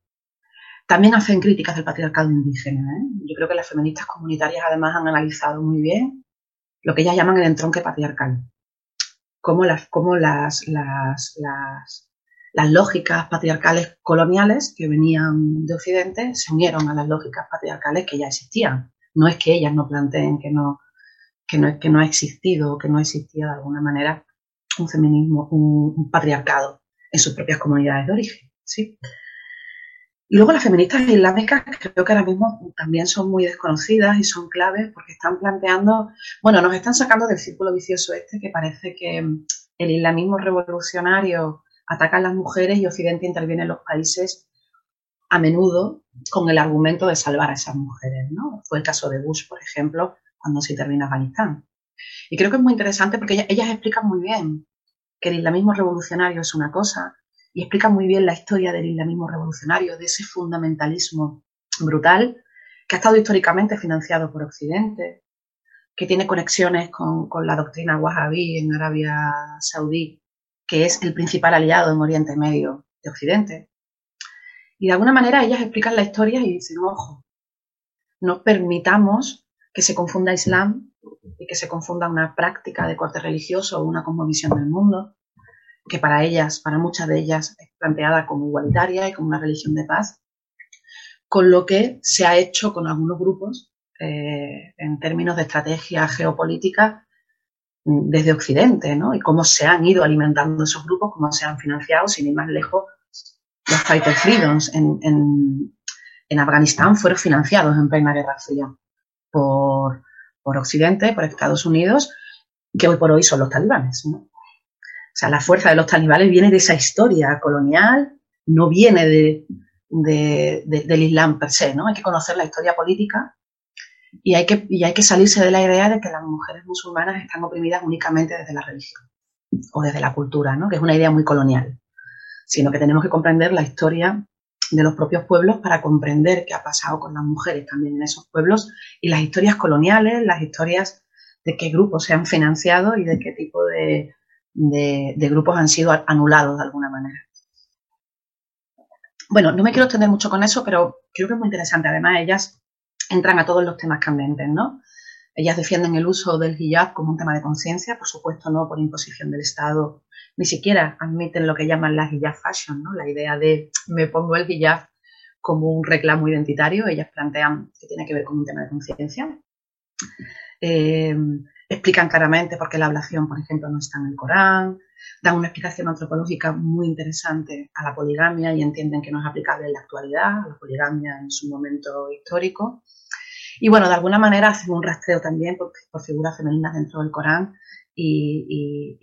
También hacen críticas del patriarcado indígena. ¿eh? Yo creo que las feministas comunitarias además han analizado muy bien lo que ellas llaman el entronque patriarcal. Cómo las, cómo las, las, las lógicas patriarcales coloniales que venían de Occidente se unieron a las lógicas patriarcales que ya existían. No es que ellas no planteen que no, que no, que no ha existido o que no existía de alguna manera un feminismo, un, patriarcado en sus propias comunidades de origen. ¿sí? Y luego las feministas islámicas creo que ahora mismo también son muy desconocidas y son claves porque están planteando, bueno, nos están sacando del círculo vicioso este que parece que el islamismo revolucionario atacan las mujeres y Occidente interviene en los países a menudo con el argumento de salvar a esas mujeres. ¿no? Fue el caso de Bush, por ejemplo, cuando se intervino Afganistán. Y creo que es muy interesante porque ellas, explican muy bien que el islamismo revolucionario es una cosa y explican muy bien la historia del islamismo revolucionario, de ese fundamentalismo brutal que ha estado históricamente financiado por Occidente, que tiene conexiones con, con la doctrina wahhabí en Arabia Saudí que es el principal aliado en Oriente Medio de Occidente. Y de alguna manera ellas explican la historia y dicen, ojo, no permitamos que se confunda Islam y que se confunda una práctica de corte religioso o una cosmovisión del mundo, que para ellas, para muchas de ellas, es planteada como igualitaria y como una religión de paz, con lo que se ha hecho con algunos grupos eh, en términos de estrategia geopolítica desde Occidente, ¿no? Y cómo se han ido alimentando esos grupos, cómo se han financiado, sin ir más lejos, los Fighter Freedoms en, en, Afganistán fueron financiados en plena Guerra Fría por, por, Occidente, por Estados Unidos, que hoy por hoy son los talibanes. O sea, la fuerza de los talibanes viene de esa historia colonial, no viene de, del Islam per se, ¿no? Hay que conocer la historia política y hay, que, y hay que salirse de la idea de que las mujeres musulmanas están oprimidas únicamente desde la religión o desde la cultura, ¿no? que es una idea muy colonial, sino que tenemos que comprender la historia de los propios pueblos para comprender qué ha pasado con las mujeres también en esos pueblos y las historias coloniales, las historias de qué grupos se han financiado y de qué tipo de, de, grupos han sido anulados de alguna manera. Bueno, no me quiero extender mucho con eso, pero creo que es muy interesante. Además, ellas entran a todos los temas candentes, ¿no? Ellas defienden el uso del hijab como un tema de conciencia, por supuesto no por imposición del Estado, ni siquiera admiten lo que llaman la hijab fashion, ¿no? La idea de me pongo el hijab como un reclamo identitario, ellas plantean que tiene que ver con un tema de conciencia. Eh, explican claramente por qué la ablación, por ejemplo, no está en el Corán, dan una explicación antropológica muy interesante a la poligamia y entienden que no es aplicable en la actualidad, a la poligamia en su momento histórico. Y bueno, de alguna manera hacen un rastreo también por, figuras femeninas dentro del Corán y,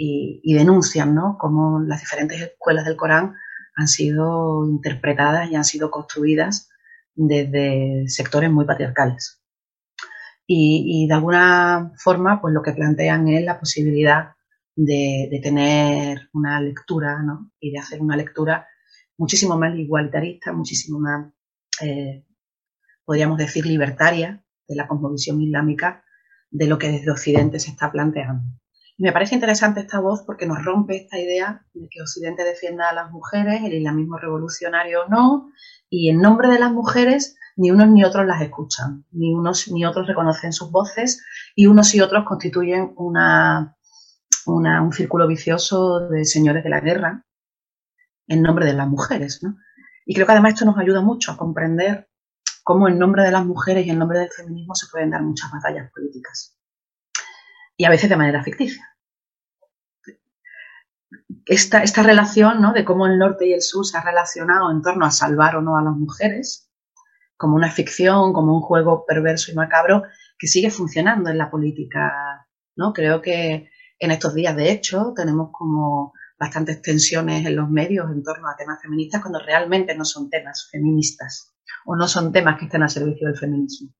denuncian ¿no? cómo las diferentes escuelas del Corán han sido interpretadas y han sido construidas desde sectores muy patriarcales. y, de alguna forma pues lo que plantean es la posibilidad de, tener una lectura ¿no? y de hacer una lectura muchísimo más igualitarista, muchísimo más, eh, podríamos decir, libertaria de la cosmovisión islámica de lo que desde Occidente se está planteando. Y me parece interesante esta voz porque nos rompe esta idea de que Occidente defienda a las mujeres, el islamismo revolucionario no, y en nombre de las mujeres ni unos ni otros las escuchan, ni unos ni otros reconocen sus voces y unos y otros constituyen una, un círculo vicioso de señores de la guerra en nombre de las mujeres. Y creo que además esto nos ayuda mucho a comprender cómo en nombre de las mujeres y en nombre del feminismo se pueden dar muchas batallas políticas. Y a veces de manera ficticia. Esta, esta relación ¿no? de cómo el norte y el sur se ha relacionado en torno a salvar o no a las mujeres como una ficción, como un juego perverso y macabro que sigue funcionando en la política. ¿no? Creo que en estos días, de hecho, tenemos como bastantes tensiones en los medios en torno a temas feministas cuando realmente no son temas feministas o no son temas que estén al servicio del feminismo.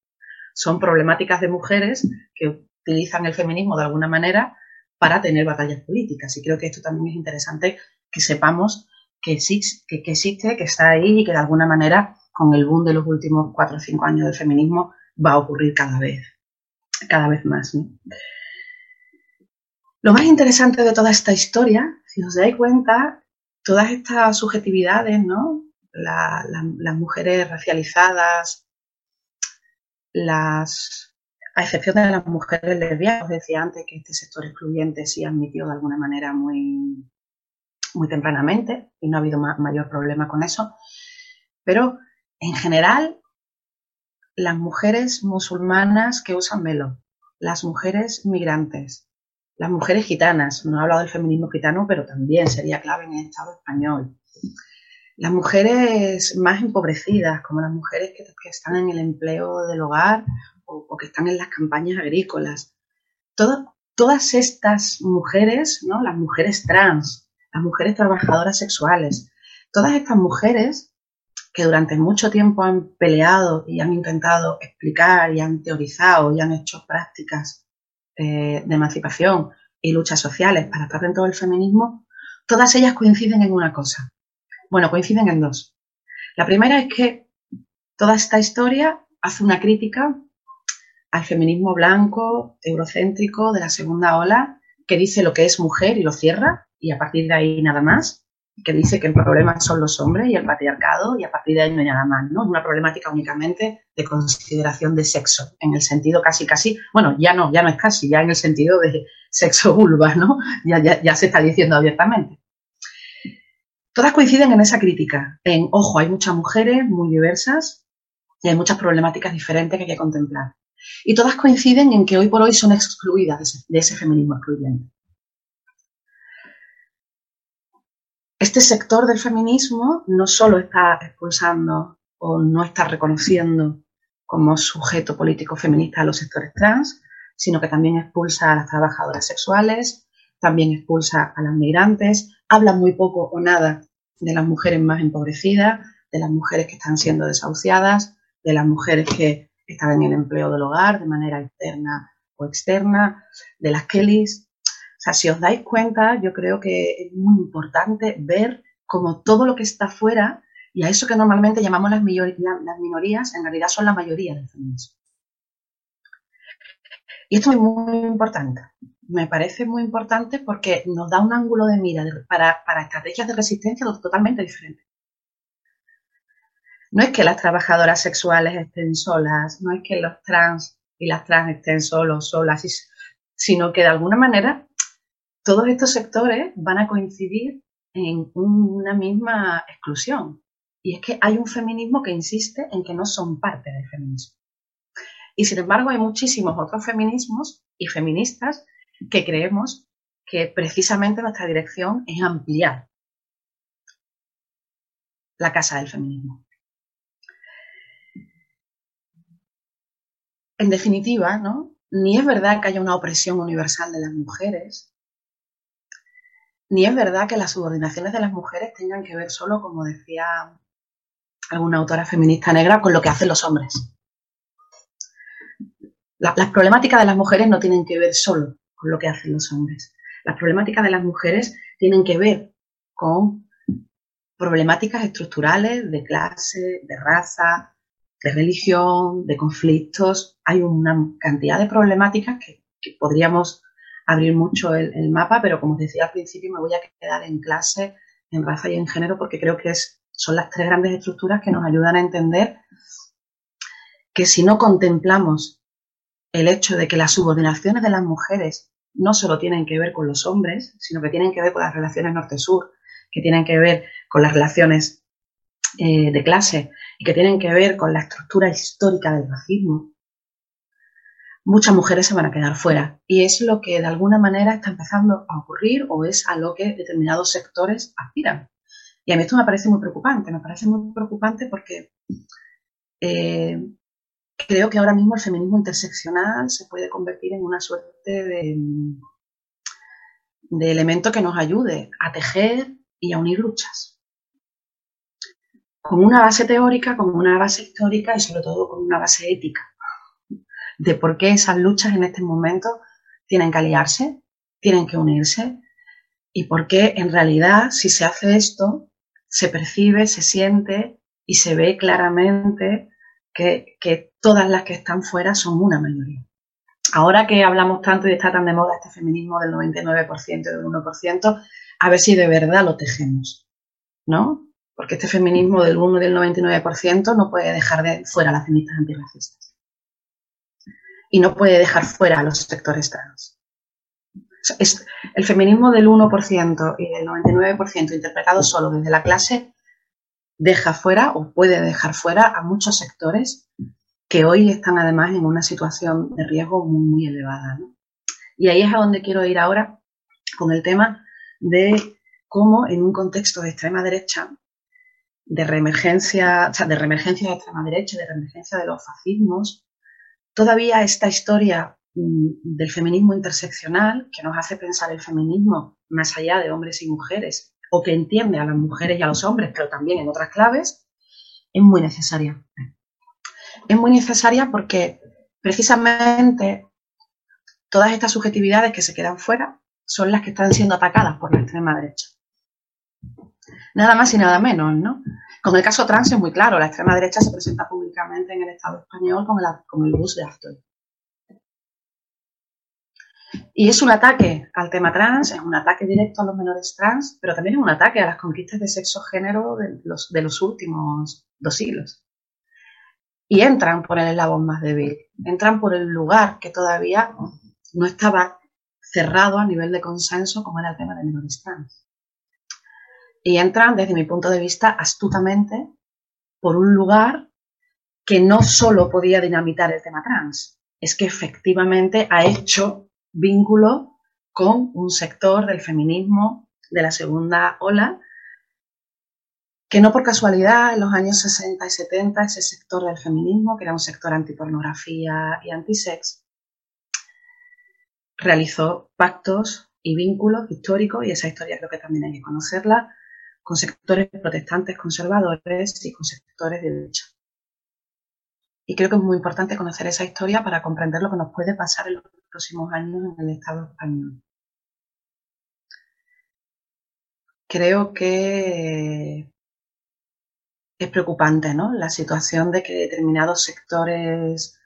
Son problemáticas de mujeres que utilizan el feminismo de alguna manera para tener batallas políticas. Y creo que esto también es interesante que sepamos que existe, que, existe, que está ahí y que de alguna manera con el boom de los últimos cuatro o cinco años del feminismo va a ocurrir cada vez, cada vez más. Lo más interesante de toda esta historia, si os dais cuenta, todas estas subjetividades, ¿no? Las mujeres racializadas, las, a excepción de las mujeres lesbianas, os decía antes que este sector excluyente sí admitió de alguna manera muy, muy tempranamente y no ha habido mayor problema con eso, pero en general, las mujeres musulmanas que usan velo, las mujeres migrantes, las mujeres gitanas, no he hablado del feminismo gitano, pero también sería clave en el Estado español. Las mujeres más empobrecidas, como las mujeres que, están en el empleo del hogar o, que están en las campañas agrícolas. todas estas mujeres, ¿no? las mujeres trans, las mujeres trabajadoras sexuales, todas estas mujeres que durante mucho tiempo han peleado y han intentado explicar y han teorizado y han hecho prácticas eh, de emancipación y luchas sociales para estar dentro del feminismo, todas ellas coinciden en una cosa. Bueno, coinciden en dos. La primera es que toda esta historia hace una crítica al feminismo blanco, eurocéntrico de la segunda ola, que dice lo que es mujer y lo cierra, y a partir de ahí nada más, que dice que el problema son los hombres y el patriarcado y a partir de ahí no hay nada más, ¿no? Es una problemática únicamente de consideración de sexo, en el sentido casi, casi, bueno, ya no, ya no es casi, ya en el sentido de sexo vulva, ¿no? Ya, ya, ya se está diciendo abiertamente. Todas coinciden en esa crítica, en, ojo, hay muchas mujeres muy diversas y hay muchas problemáticas diferentes que hay que contemplar. Y todas coinciden en que hoy por hoy son excluidas de ese feminismo excluyente. este sector del feminismo no solo está expulsando o no está reconociendo como sujeto político feminista a los sectores trans, sino que también expulsa a las trabajadoras sexuales, también expulsa a las migrantes, habla muy poco o nada de las mujeres más empobrecidas, de las mujeres que están siendo desahuciadas, de las mujeres que están en el empleo del hogar de manera interna o externa, de las Kellys, o sea, si os dais cuenta, yo creo que es muy importante ver cómo todo lo que está fuera y a eso que normalmente llamamos las, minorías, en realidad son la mayoría del feminismo. Y esto es muy importante. Me parece muy importante porque nos da un ángulo de mira para, para estrategias de resistencia totalmente diferentes. No es que las trabajadoras sexuales estén solas, no es que los trans y las trans estén solos, solas, sino que de alguna manera todos estos sectores van a coincidir en una misma exclusión. Y es que hay un feminismo que insiste en que no son parte del feminismo. Y sin embargo hay muchísimos otros feminismos y feministas que creemos que precisamente nuestra dirección es ampliar la casa del feminismo. En definitiva, ¿no? Ni es verdad que haya una opresión universal de las mujeres, ni es verdad que las subordinaciones de las mujeres tengan que ver solo, como decía alguna autora feminista negra, con lo que hacen los hombres. las problemáticas de las mujeres no tienen que ver solo con lo que hacen los hombres. Las problemáticas de las mujeres tienen que ver con problemáticas estructurales de clase, de raza, de religión, de conflictos. Hay una cantidad de problemáticas que, podríamos abrir mucho el, mapa, pero como decía al principio, me voy a quedar en clase, en raza y en género, porque creo que es, son las tres grandes estructuras que nos ayudan a entender que si no contemplamos el hecho de que las subordinaciones de las mujeres no solo tienen que ver con los hombres, sino que tienen que ver con las relaciones norte-sur, que tienen que ver con las relaciones eh, de clase y que tienen que ver con la estructura histórica del racismo, muchas mujeres se van a quedar fuera. Y es lo que de alguna manera está empezando a ocurrir o es a lo que determinados sectores aspiran. Y a mí esto me parece muy preocupante, me parece muy preocupante porque eh, creo que ahora mismo el feminismo interseccional se puede convertir en una suerte de, de elemento que nos ayude a tejer y a unir luchas. Con una base teórica, con una base histórica y sobre todo con una base ética de por qué esas luchas en este momento tienen que aliarse, tienen que unirse y por qué en realidad si se hace esto se percibe, se siente y se ve claramente que, que todas las que están fuera son una mayoría. Ahora que hablamos tanto y está tan de moda este feminismo del 99% y del 1%, a ver si de verdad lo tejemos, ¿no? Porque este feminismo del 1 y del 99% no puede dejar de fuera a las feministas antirracistas. Y no puede dejar fuera a los sectores trans. el feminismo del 1% y del 99% interpretado solo desde la clase deja fuera o puede dejar fuera a muchos sectores que hoy están además en una situación de riesgo muy, muy elevada. Y ahí es a donde quiero ir ahora con el tema de cómo en un contexto de extrema derecha, de reemergencia, de reemergencia de extrema derecha, de reemergencia de los fascismos, todavía esta historia mm, del feminismo interseccional, que nos hace pensar el feminismo más allá de hombres y mujeres, o que entiende a las mujeres y a los hombres, pero también en otras claves, es muy necesaria. Es muy necesaria porque precisamente todas estas subjetividades que se quedan fuera son las que están siendo atacadas por la extrema derecha. Nada más y nada menos, ¿no? Con el caso trans es muy claro, la extrema derecha se presenta públicamente en el Estado español con el, bus de Astor. Y es un ataque al tema trans, es un ataque directo a los menores trans, pero también es un ataque a las conquistas de sexo-género de los, de los últimos dos siglos. Y entran por el eslabón más débil, entran por el lugar que todavía no estaba cerrado a nivel de consenso como era el tema de menores trans. Y entran, desde mi punto de vista, astutamente por un lugar que no solo podía dinamitar el tema trans, es que efectivamente ha hecho vínculo con un sector del feminismo de la segunda ola, que no por casualidad en los años 60 y 70 ese sector del feminismo, que era un sector antipornografía y antisex, realizó pactos y vínculos históricos, y esa historia creo que también hay que conocerla, con sectores protestantes conservadores y con sectores de derecha. Y creo que es muy importante conocer esa historia para comprender lo que nos puede pasar en los próximos años en el Estado español. Creo que es preocupante, ¿no? La situación de que determinados sectores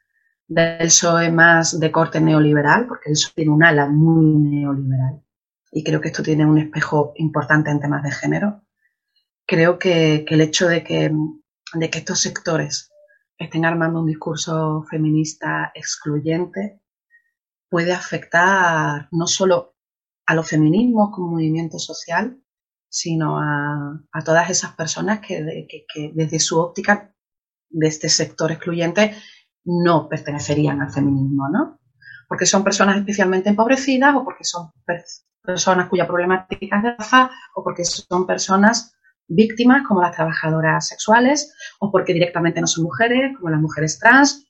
del PSOE más de corte neoliberal, porque el PSOE tiene un ala muy neoliberal, y creo que esto tiene un espejo importante en temas de género. Creo que, el hecho de que, de que estos sectores estén armando un discurso feminista excluyente puede afectar no solo a los feminismos como movimiento social, sino a, todas esas personas que, desde su óptica de este sector excluyente no pertenecerían al feminismo, ¿no? Porque son personas especialmente empobrecidas o porque son personas cuya problemática es de raza o porque son personas víctimas como las trabajadoras sexuales o porque directamente no son mujeres como las mujeres trans.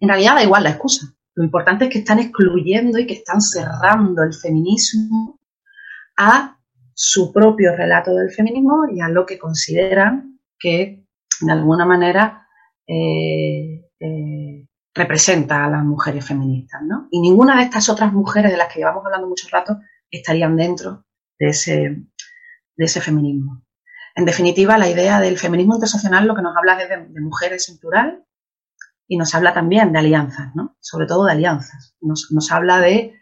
En realidad da igual la excusa. Lo importante es que están excluyendo y que están cerrando el feminismo a su propio relato del feminismo y a lo que consideran que de alguna manera eh, eh, representa a las mujeres feministas, ¿no? Y ninguna de estas otras mujeres de las que llevamos hablando mucho rato estarían dentro de ese, de ese feminismo. En definitiva, la idea del feminismo interseccional lo que nos habla es de, mujeres en plural y nos habla también de alianzas, ¿no? Sobre todo de alianzas. Nos, nos habla de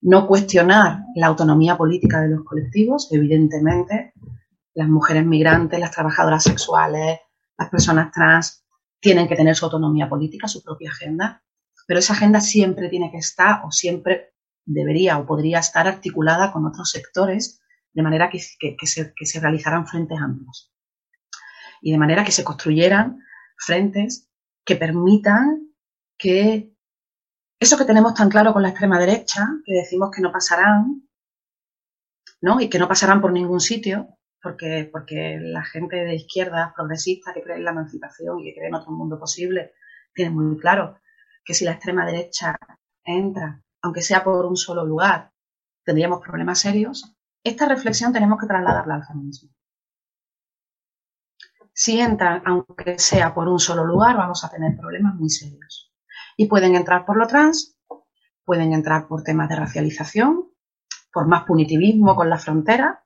no cuestionar la autonomía política de los colectivos, evidentemente, las mujeres migrantes, las trabajadoras sexuales, las personas trans tienen que tener su autonomía política, su propia agenda, pero esa agenda siempre tiene que estar o siempre debería o podría estar articulada con otros sectores de manera que, se, que se realizaran frentes amplios y de manera que se construyeran frentes que permitan que eso que tenemos tan claro con la extrema derecha, que decimos que no pasarán, ¿no? Y que no pasarán por ningún sitio, porque, porque la gente de izquierda progresista que cree en la emancipación y que cree en otro mundo posible, tiene muy claro que si la extrema derecha entra, aunque sea por un solo lugar, tendríamos problemas serios. Esta reflexión tenemos que trasladarla al feminismo. Si entran, aunque sea por un solo lugar, vamos a tener problemas muy serios. Y pueden entrar por lo trans, pueden entrar por temas de racialización, por más punitivismo con la frontera,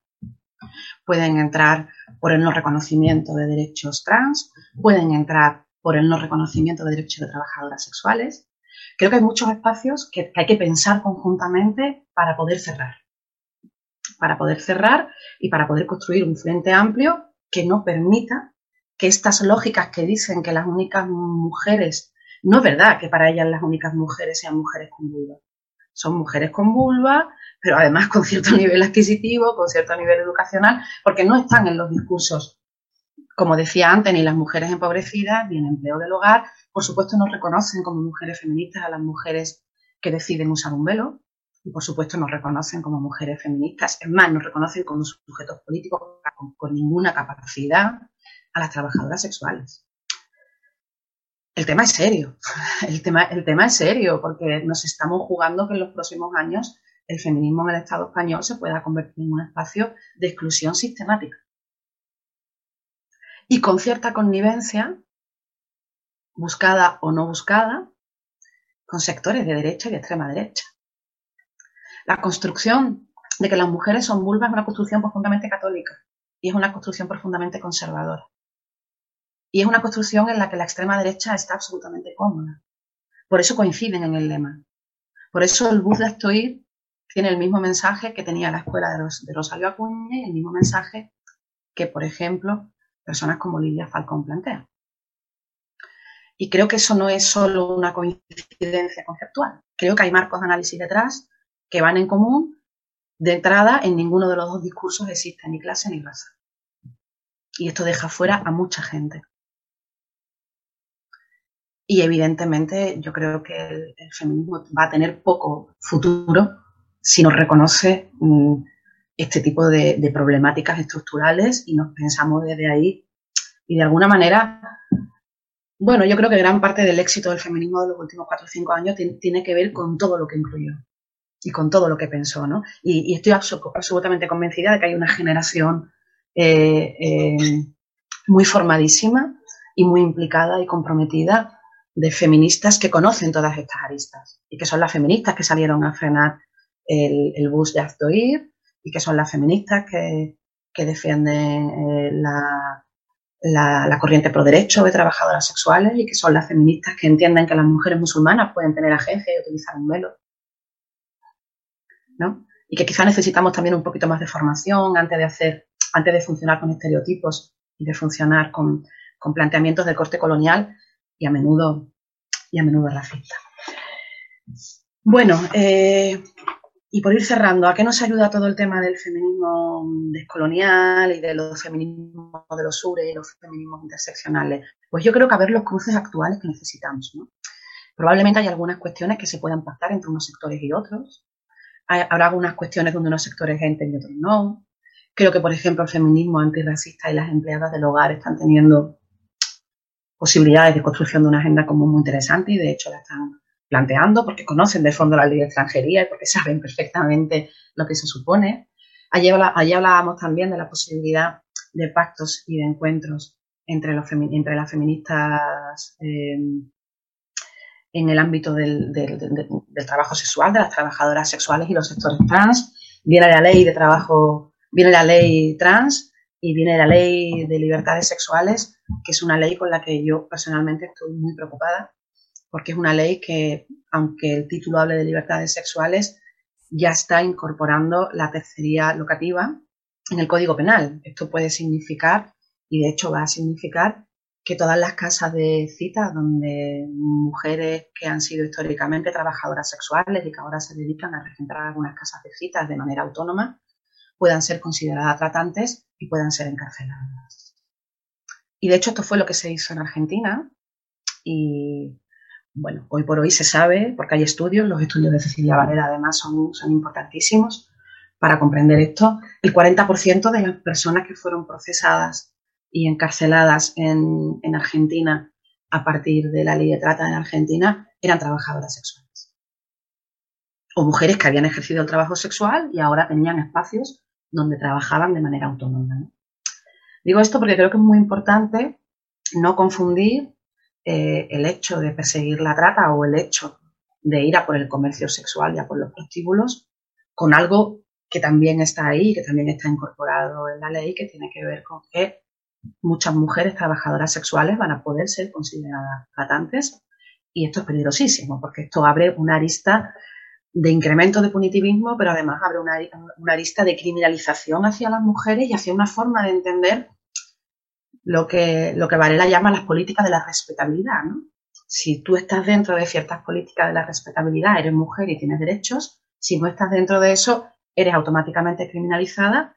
pueden entrar por el no reconocimiento de derechos trans, pueden entrar por el no reconocimiento de derechos de trabajadoras sexuales. Creo que hay muchos espacios que, hay que pensar conjuntamente para poder cerrar. Para poder cerrar y para poder construir un frente amplio que no permita que estas lógicas que dicen que las únicas mujeres, no es verdad que para ellas las únicas mujeres sean mujeres con vulva. Son mujeres con vulva, pero además con cierto *laughs* nivel adquisitivo, con cierto nivel educacional, porque no están en los discursos, como decía antes, ni las mujeres empobrecidas, ni en empleo del hogar, por supuesto no reconocen como mujeres feministas a las mujeres que deciden usar un velo, y por supuesto no reconocen como mujeres feministas, es más, no reconocen como sujetos políticos con, ninguna capacidad a las trabajadoras sexuales. El tema es serio, *laughs* el tema, el tema es serio, porque nos estamos jugando que en los próximos años el feminismo en el Estado español se pueda convertir en un espacio de exclusión sistemática. Y con cierta connivencia, buscada o no buscada, con sectores de derecha y de extrema derecha. La construcción de que las mujeres son vulvas es una construcción profundamente católica y es una construcción profundamente conservadora. Y es una construcción en la que la extrema derecha está absolutamente cómoda. Por eso coinciden en el lema. Por eso el bus de Astoir tiene el mismo mensaje que tenía la escuela de, Rosario Acuña y el mismo mensaje que, por ejemplo, personas como Lidia Falcón plantean. Y creo que eso no es solo una coincidencia conceptual. Creo que hay marcos de análisis detrás que van en común. De entrada, en ninguno de los dos discursos existe ni clase ni raza. Y esto deja fuera a mucha gente. Y evidentemente yo creo que el feminismo va a tener poco futuro si nos reconoce mm, este tipo de, problemáticas estructurales y nos pensamos desde ahí. Y de alguna manera, bueno, yo creo que gran parte del éxito del feminismo de los últimos cuatro o cinco años tiene que ver con todo lo que incluyó y con todo lo que pensó, ¿no? Y, estoy absolutamente convencida de que hay una generación eh, eh, muy formadísima y muy implicada y comprometida de feministas que conocen todas estas aristas y que son las feministas que salieron a frenar el, bus de Aztoir y que son las feministas que, defienden eh, la, la, corriente pro derecho de trabajadoras sexuales y que son las feministas que entienden que las mujeres musulmanas pueden tener agencia y utilizar un velo. Y que quizá necesitamos también un poquito más de formación antes de hacer, antes de funcionar con estereotipos y de funcionar con, con planteamientos de corte colonial y a menudo, y a menudo racista. Bueno, eh, y por ir cerrando, ¿a qué nos ayuda todo el tema del feminismo descolonial y de los feminismos de los sures y los feminismos interseccionales? Pues yo creo que a ver los cruces actuales que necesitamos. ¿no? Probablemente hay algunas cuestiones que se puedan pactar entre unos sectores y otros. Habrá algunas cuestiones donde unos sectores gente y otros no. Creo que, por ejemplo, el feminismo antirracista y las empleadas del hogar están teniendo posibilidades de construcción de una agenda común muy interesante y de hecho la están planteando, porque conocen de fondo la ley de extranjería y porque saben perfectamente lo que se supone. Allí, hablábamos también de la posibilidad de pactos y de encuentros entre, los entre las feministas eh, en el ámbito del, trabajo sexual, de las trabajadoras sexuales y los sectores trans. Viene la ley de trabajo, viene la ley trans y viene la ley de libertades sexuales, que es una ley con la que yo personalmente estoy muy preocupada, porque es una ley que, aunque el título hable de libertades sexuales, ya está incorporando la tercería locativa en el Código Penal. Esto puede significar, y de hecho va a significar, que todas las casas de citas donde mujeres que han sido históricamente trabajadoras sexuales y que ahora se dedican a regentar algunas casas de citas de manera autónoma puedan ser consideradas tratantes y puedan ser encarceladas. Y de hecho esto fue lo que se hizo en Argentina y bueno, hoy por hoy se sabe, porque hay estudios, los estudios de Cecilia Varela además son, son importantísimos para comprender esto, el 40% de las personas que fueron procesadas y encarceladas en, Argentina a partir de la ley de trata en Argentina eran trabajadoras sexuales. O mujeres que habían ejercido el trabajo sexual y ahora tenían espacios donde trabajaban de manera autónoma. Digo esto porque creo que es muy importante no confundir eh, el hecho de perseguir la trata o el hecho de ir a por el comercio sexual y a por los prostíbulos con algo que también está ahí, que también está incorporado en la ley, que tiene que ver con que muchas mujeres trabajadoras sexuales van a poder ser consideradas tratantes y esto es peligrosísimo porque esto abre una arista de incremento de punitivismo, pero además abre una, arista de criminalización hacia las mujeres y hacia una forma de entender lo que, lo que Varela llama las políticas de la respetabilidad. Si tú estás dentro de ciertas políticas de la respetabilidad, eres mujer y tienes derechos, si no estás dentro de eso, eres automáticamente criminalizada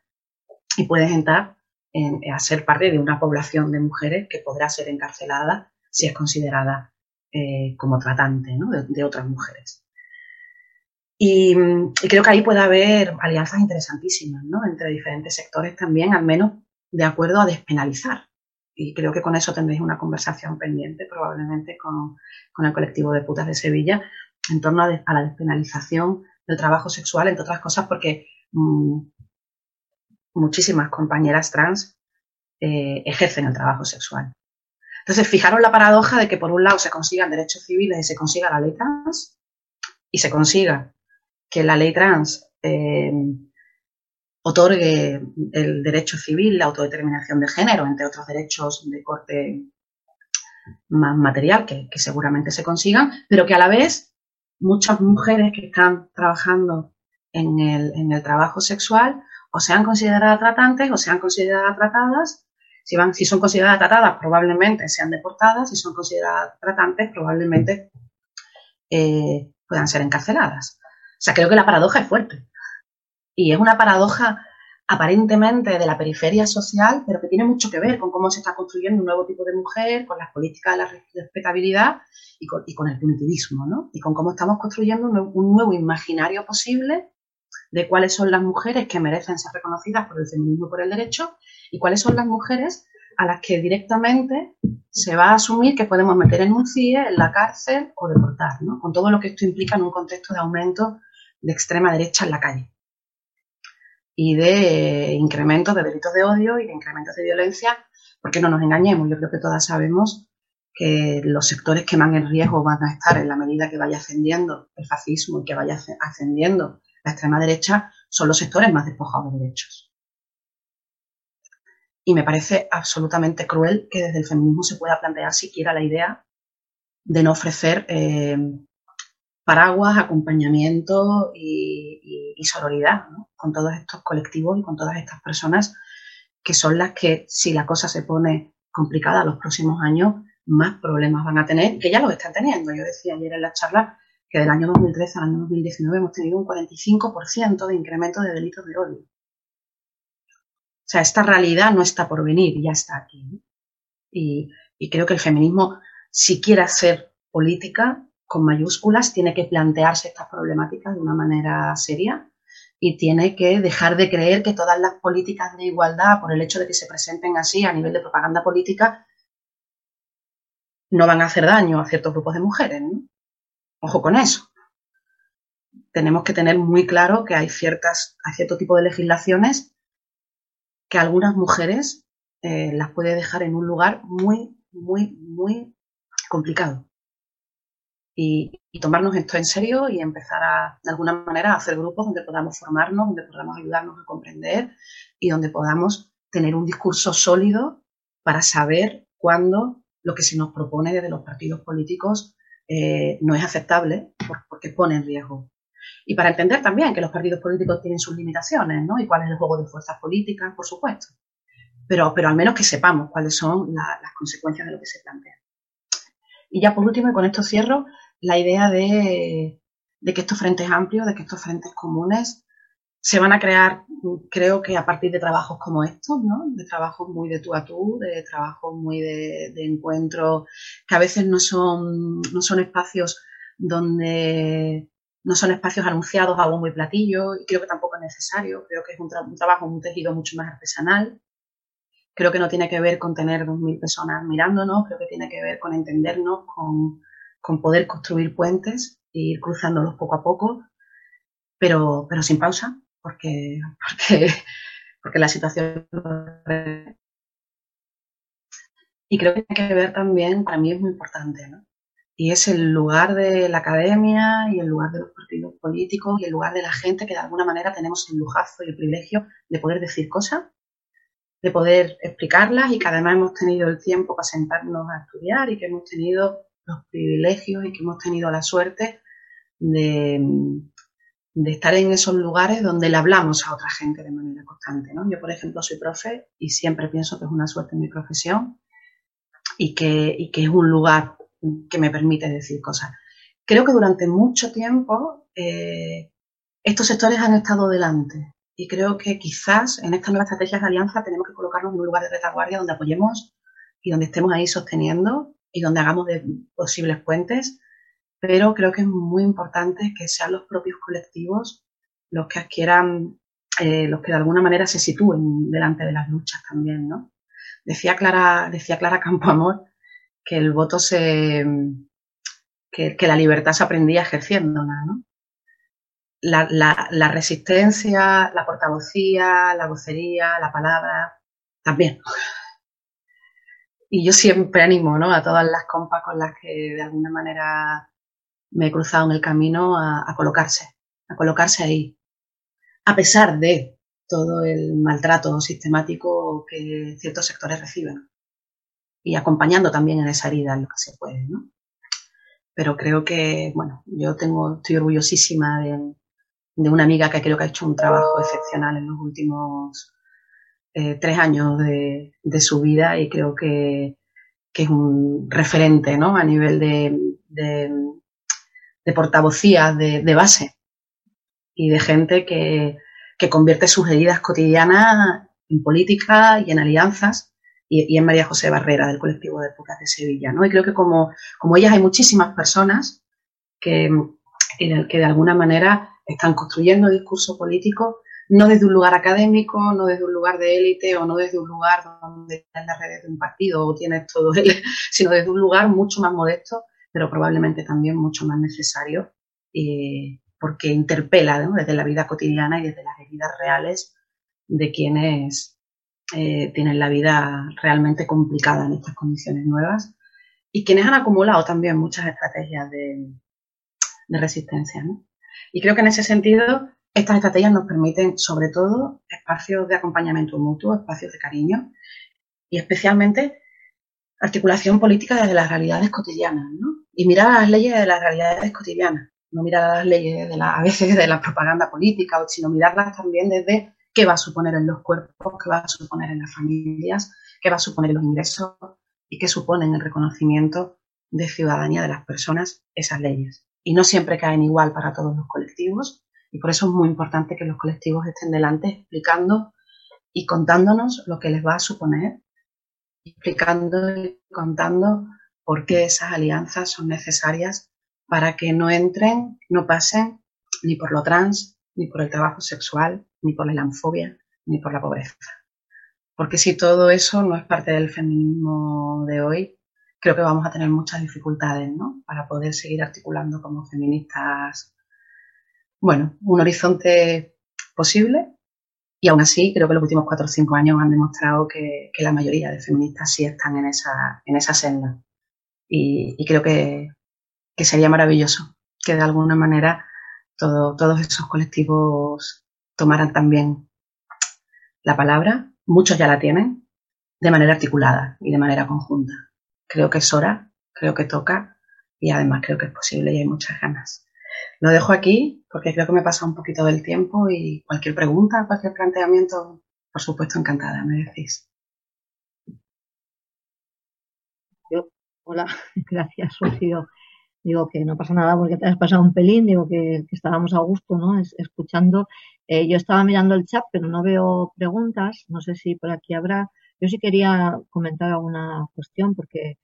y puedes entrar a ser parte de una población de mujeres que podrá ser encarcelada si es considerada eh, como tratante de, otras mujeres. Y, creo que ahí puede haber alianzas interesantísimas entre diferentes sectores también, al menos de acuerdo a despenalizar. Y creo que con eso tendréis una conversación pendiente probablemente con, el colectivo de putas de Sevilla en torno a, la despenalización del trabajo sexual, entre otras cosas porque mm, muchísimas compañeras trans eh, ejercen el trabajo sexual. Entonces, fijaros la paradoja de que por un lado se consigan derechos civiles y se consiga la ley trans y se consiga que la ley trans eh, otorgue el derecho civil, la autodeterminación de género, entre otros derechos de corte más material que, seguramente se consigan, pero que a la vez muchas mujeres que están trabajando en el, en el trabajo sexual o sean consideradas tratantes o sean consideradas tratadas. Si, van, si son consideradas tratadas, probablemente sean deportadas. Si son consideradas tratantes, probablemente eh, puedan ser encarceladas. O sea, creo que la paradoja es fuerte. Y es una paradoja aparentemente de la periferia social, pero que tiene mucho que ver con cómo se está construyendo un nuevo tipo de mujer, con las políticas de la respetabilidad y con, el punitivismo, ¿no? Y con cómo estamos construyendo un nuevo imaginario posible de cuáles son las mujeres que merecen ser reconocidas por el feminismo y por el derecho y cuáles son las mujeres a las que directamente se va a asumir que podemos meter en un CIE, en la cárcel o deportar, ¿no? con todo lo que esto implica en un contexto de aumento de extrema derecha en la calle y de incremento de delitos de odio y de incrementos de violencia, porque no nos engañemos, yo creo que todas sabemos que los sectores que más en riesgo van a estar en la medida que vaya ascendiendo el fascismo y que vaya ascendiendo la extrema derecha son los sectores más despojados de derechos. Y me parece absolutamente cruel que desde el feminismo se pueda plantear siquiera la idea de no ofrecer eh, paraguas, acompañamiento y, sororidad con todos estos colectivos y con todas estas personas que son las que, si la cosa se pone complicada los próximos años, más problemas van a tener, que ya los están teniendo. Yo decía ayer en la charla que del año 2013 al año 2019 hemos tenido un 45% de incremento de delitos de odio. O sea, esta realidad no está por venir, ya está aquí. Y, creo que el feminismo, si quiere hacer política con mayúsculas, tiene que plantearse estas problemáticas de una manera seria y tiene que dejar de creer que todas las políticas de igualdad, por el hecho de que se presenten así a nivel de propaganda política, no van a hacer daño a ciertos grupos de mujeres. ¿no? Ojo con eso. Tenemos que tener muy claro que hay ciertas, hay cierto tipo de legislaciones que algunas mujeres eh, las puede dejar en un lugar muy, muy, muy complicado. y, tomarnos esto en serio y empezar a, de alguna manera, a hacer grupos donde podamos formarnos, donde podamos ayudarnos a comprender y donde podamos tener un discurso sólido para saber cuándo lo que se nos propone desde los partidos políticos eh, no es aceptable porque pone en riesgo. Y para entender también que los partidos políticos tienen sus limitaciones, ¿no? Y cuál es el juego de fuerzas políticas, por supuesto. Pero, pero al menos que sepamos cuáles son las consecuencias de lo que se plantea. Y ya por último, y con esto cierro, la idea de, que estos frentes amplios, de que estos frentes comunes se van a crear, creo que a partir de trabajos como estos, ¿no? De trabajos muy de tú a tú, de trabajos muy de, encuentro, que a veces no son, no son espacios donde no son espacios anunciados a bombo y platillo, y creo que tampoco es necesario, creo que es un, un trabajo, un tejido mucho más artesanal. Creo que no tiene que ver con tener dos mil personas mirándonos, creo que tiene que ver con entendernos, con, con poder construir puentes e ir cruzándolos poco a poco, pero, pero sin pausa, porque, porque, porque la situación... Y creo que tiene que ver también, para mí es muy importante, ¿no? Y es el lugar de la academia y el lugar de los partidos políticos y el lugar de la gente que de alguna manera tenemos el lujazo y el privilegio de poder decir cosas, de poder explicarlas y que además hemos tenido el tiempo para sentarnos a estudiar y que hemos tenido los privilegios y que hemos tenido la suerte de, de estar en esos lugares donde le hablamos a otra gente de manera constante. ¿no? Yo, por ejemplo, soy profe y siempre pienso que es una suerte en mi profesión y que, y que es un lugar que me permite decir cosas. Creo que durante mucho tiempo eh, estos sectores han estado delante y creo que quizás en estas nuevas estrategias de alianza tenemos que colocarnos en un lugar de retaguardia donde apoyemos y donde estemos ahí sosteniendo y donde hagamos de posibles puentes, pero creo que es muy importante que sean los propios colectivos los que adquieran, eh, los que de alguna manera se sitúen delante de las luchas también, ¿no? Decía Clara, decía Clara Campoamor que el voto se, que, la libertad se aprendía ejerciéndola, ¿no? La, la, resistencia, la portavocía, la vocería, la palabra, también. Y yo siempre animo ¿no? a todas las compas con las que de alguna manera me he cruzado en el camino a, colocarse, a colocarse ahí. A pesar de todo el maltrato sistemático que ciertos sectores reciben. Y acompañando también en esa herida lo que se puede, ¿no? Pero creo que, bueno, yo tengo, estoy orgullosísima de, una amiga que creo que ha hecho un trabajo excepcional en los últimos eh, tres años de, su vida y creo que, es un referente ¿no? a nivel de, portavocía de, base y de gente que, convierte sus heridas cotidianas en política y en alianzas y, en María José Barrera del colectivo de Pucas de Sevilla. ¿no? Y creo que como, como ellas hay muchísimas personas que, que de alguna manera están construyendo discurso político no desde un lugar académico, no desde un lugar de élite o no desde un lugar donde en las redes de un partido o tienes todo él, *laughs* sino desde un lugar mucho más modesto, pero probablemente también mucho más necesario, eh, porque interpela desde la vida cotidiana y desde las heridas reales de quienes eh, tienen la vida realmente complicada en estas condiciones nuevas y quienes han acumulado también muchas estrategias de, de resistencia. ¿no? Y creo que en ese sentido estas estrategias nos permiten, sobre todo, espacios de acompañamiento mutuo, espacios de cariño y especialmente articulación política desde las realidades cotidianas, ¿no? Y mirar las leyes de las realidades cotidianas, no mirar las leyes de la, a veces de la propaganda política, sino mirarlas también desde qué va a suponer en los cuerpos, qué va a suponer en las familias, qué va a suponer en los ingresos y qué suponen el reconocimiento de ciudadanía de las personas esas leyes. Y no siempre caen igual para todos los colectivos, y por eso es muy importante que los colectivos estén delante explicando y contándonos lo que les va a suponer, explicando y contando por qué esas alianzas son necesarias para que no entren, no pasen ni por lo trans, ni por el trabajo sexual, ni por la islamofobia, ni por la pobreza. Porque si todo eso no es parte del feminismo de hoy, creo que vamos a tener muchas dificultades, ¿no? Para poder seguir articulando como feministas bueno, un horizonte posible y aún así creo que los últimos cuatro o cinco años han demostrado que, la mayoría de feministas sí están en esa, en esa senda. Y, creo que, que sería maravilloso que de alguna manera todos esos colectivos tomaran también la palabra, muchos ya la tienen, de manera articulada y de manera conjunta. Creo que es hora, creo que toca y además creo que es posible y hay muchas ganas. Lo dejo aquí porque creo que me pasa un poquito del tiempo y cualquier pregunta, cualquier planteamiento, por supuesto, encantada, me decís. Hola, *laughs* gracias, Rocío. Digo que no pasa nada porque te has pasado un pelín, digo que, estábamos a gusto, ¿no? escuchando. Eh, yo estaba mirando el chat, pero no veo preguntas. No sé si por aquí habrá. Yo sí quería comentar alguna cuestión porque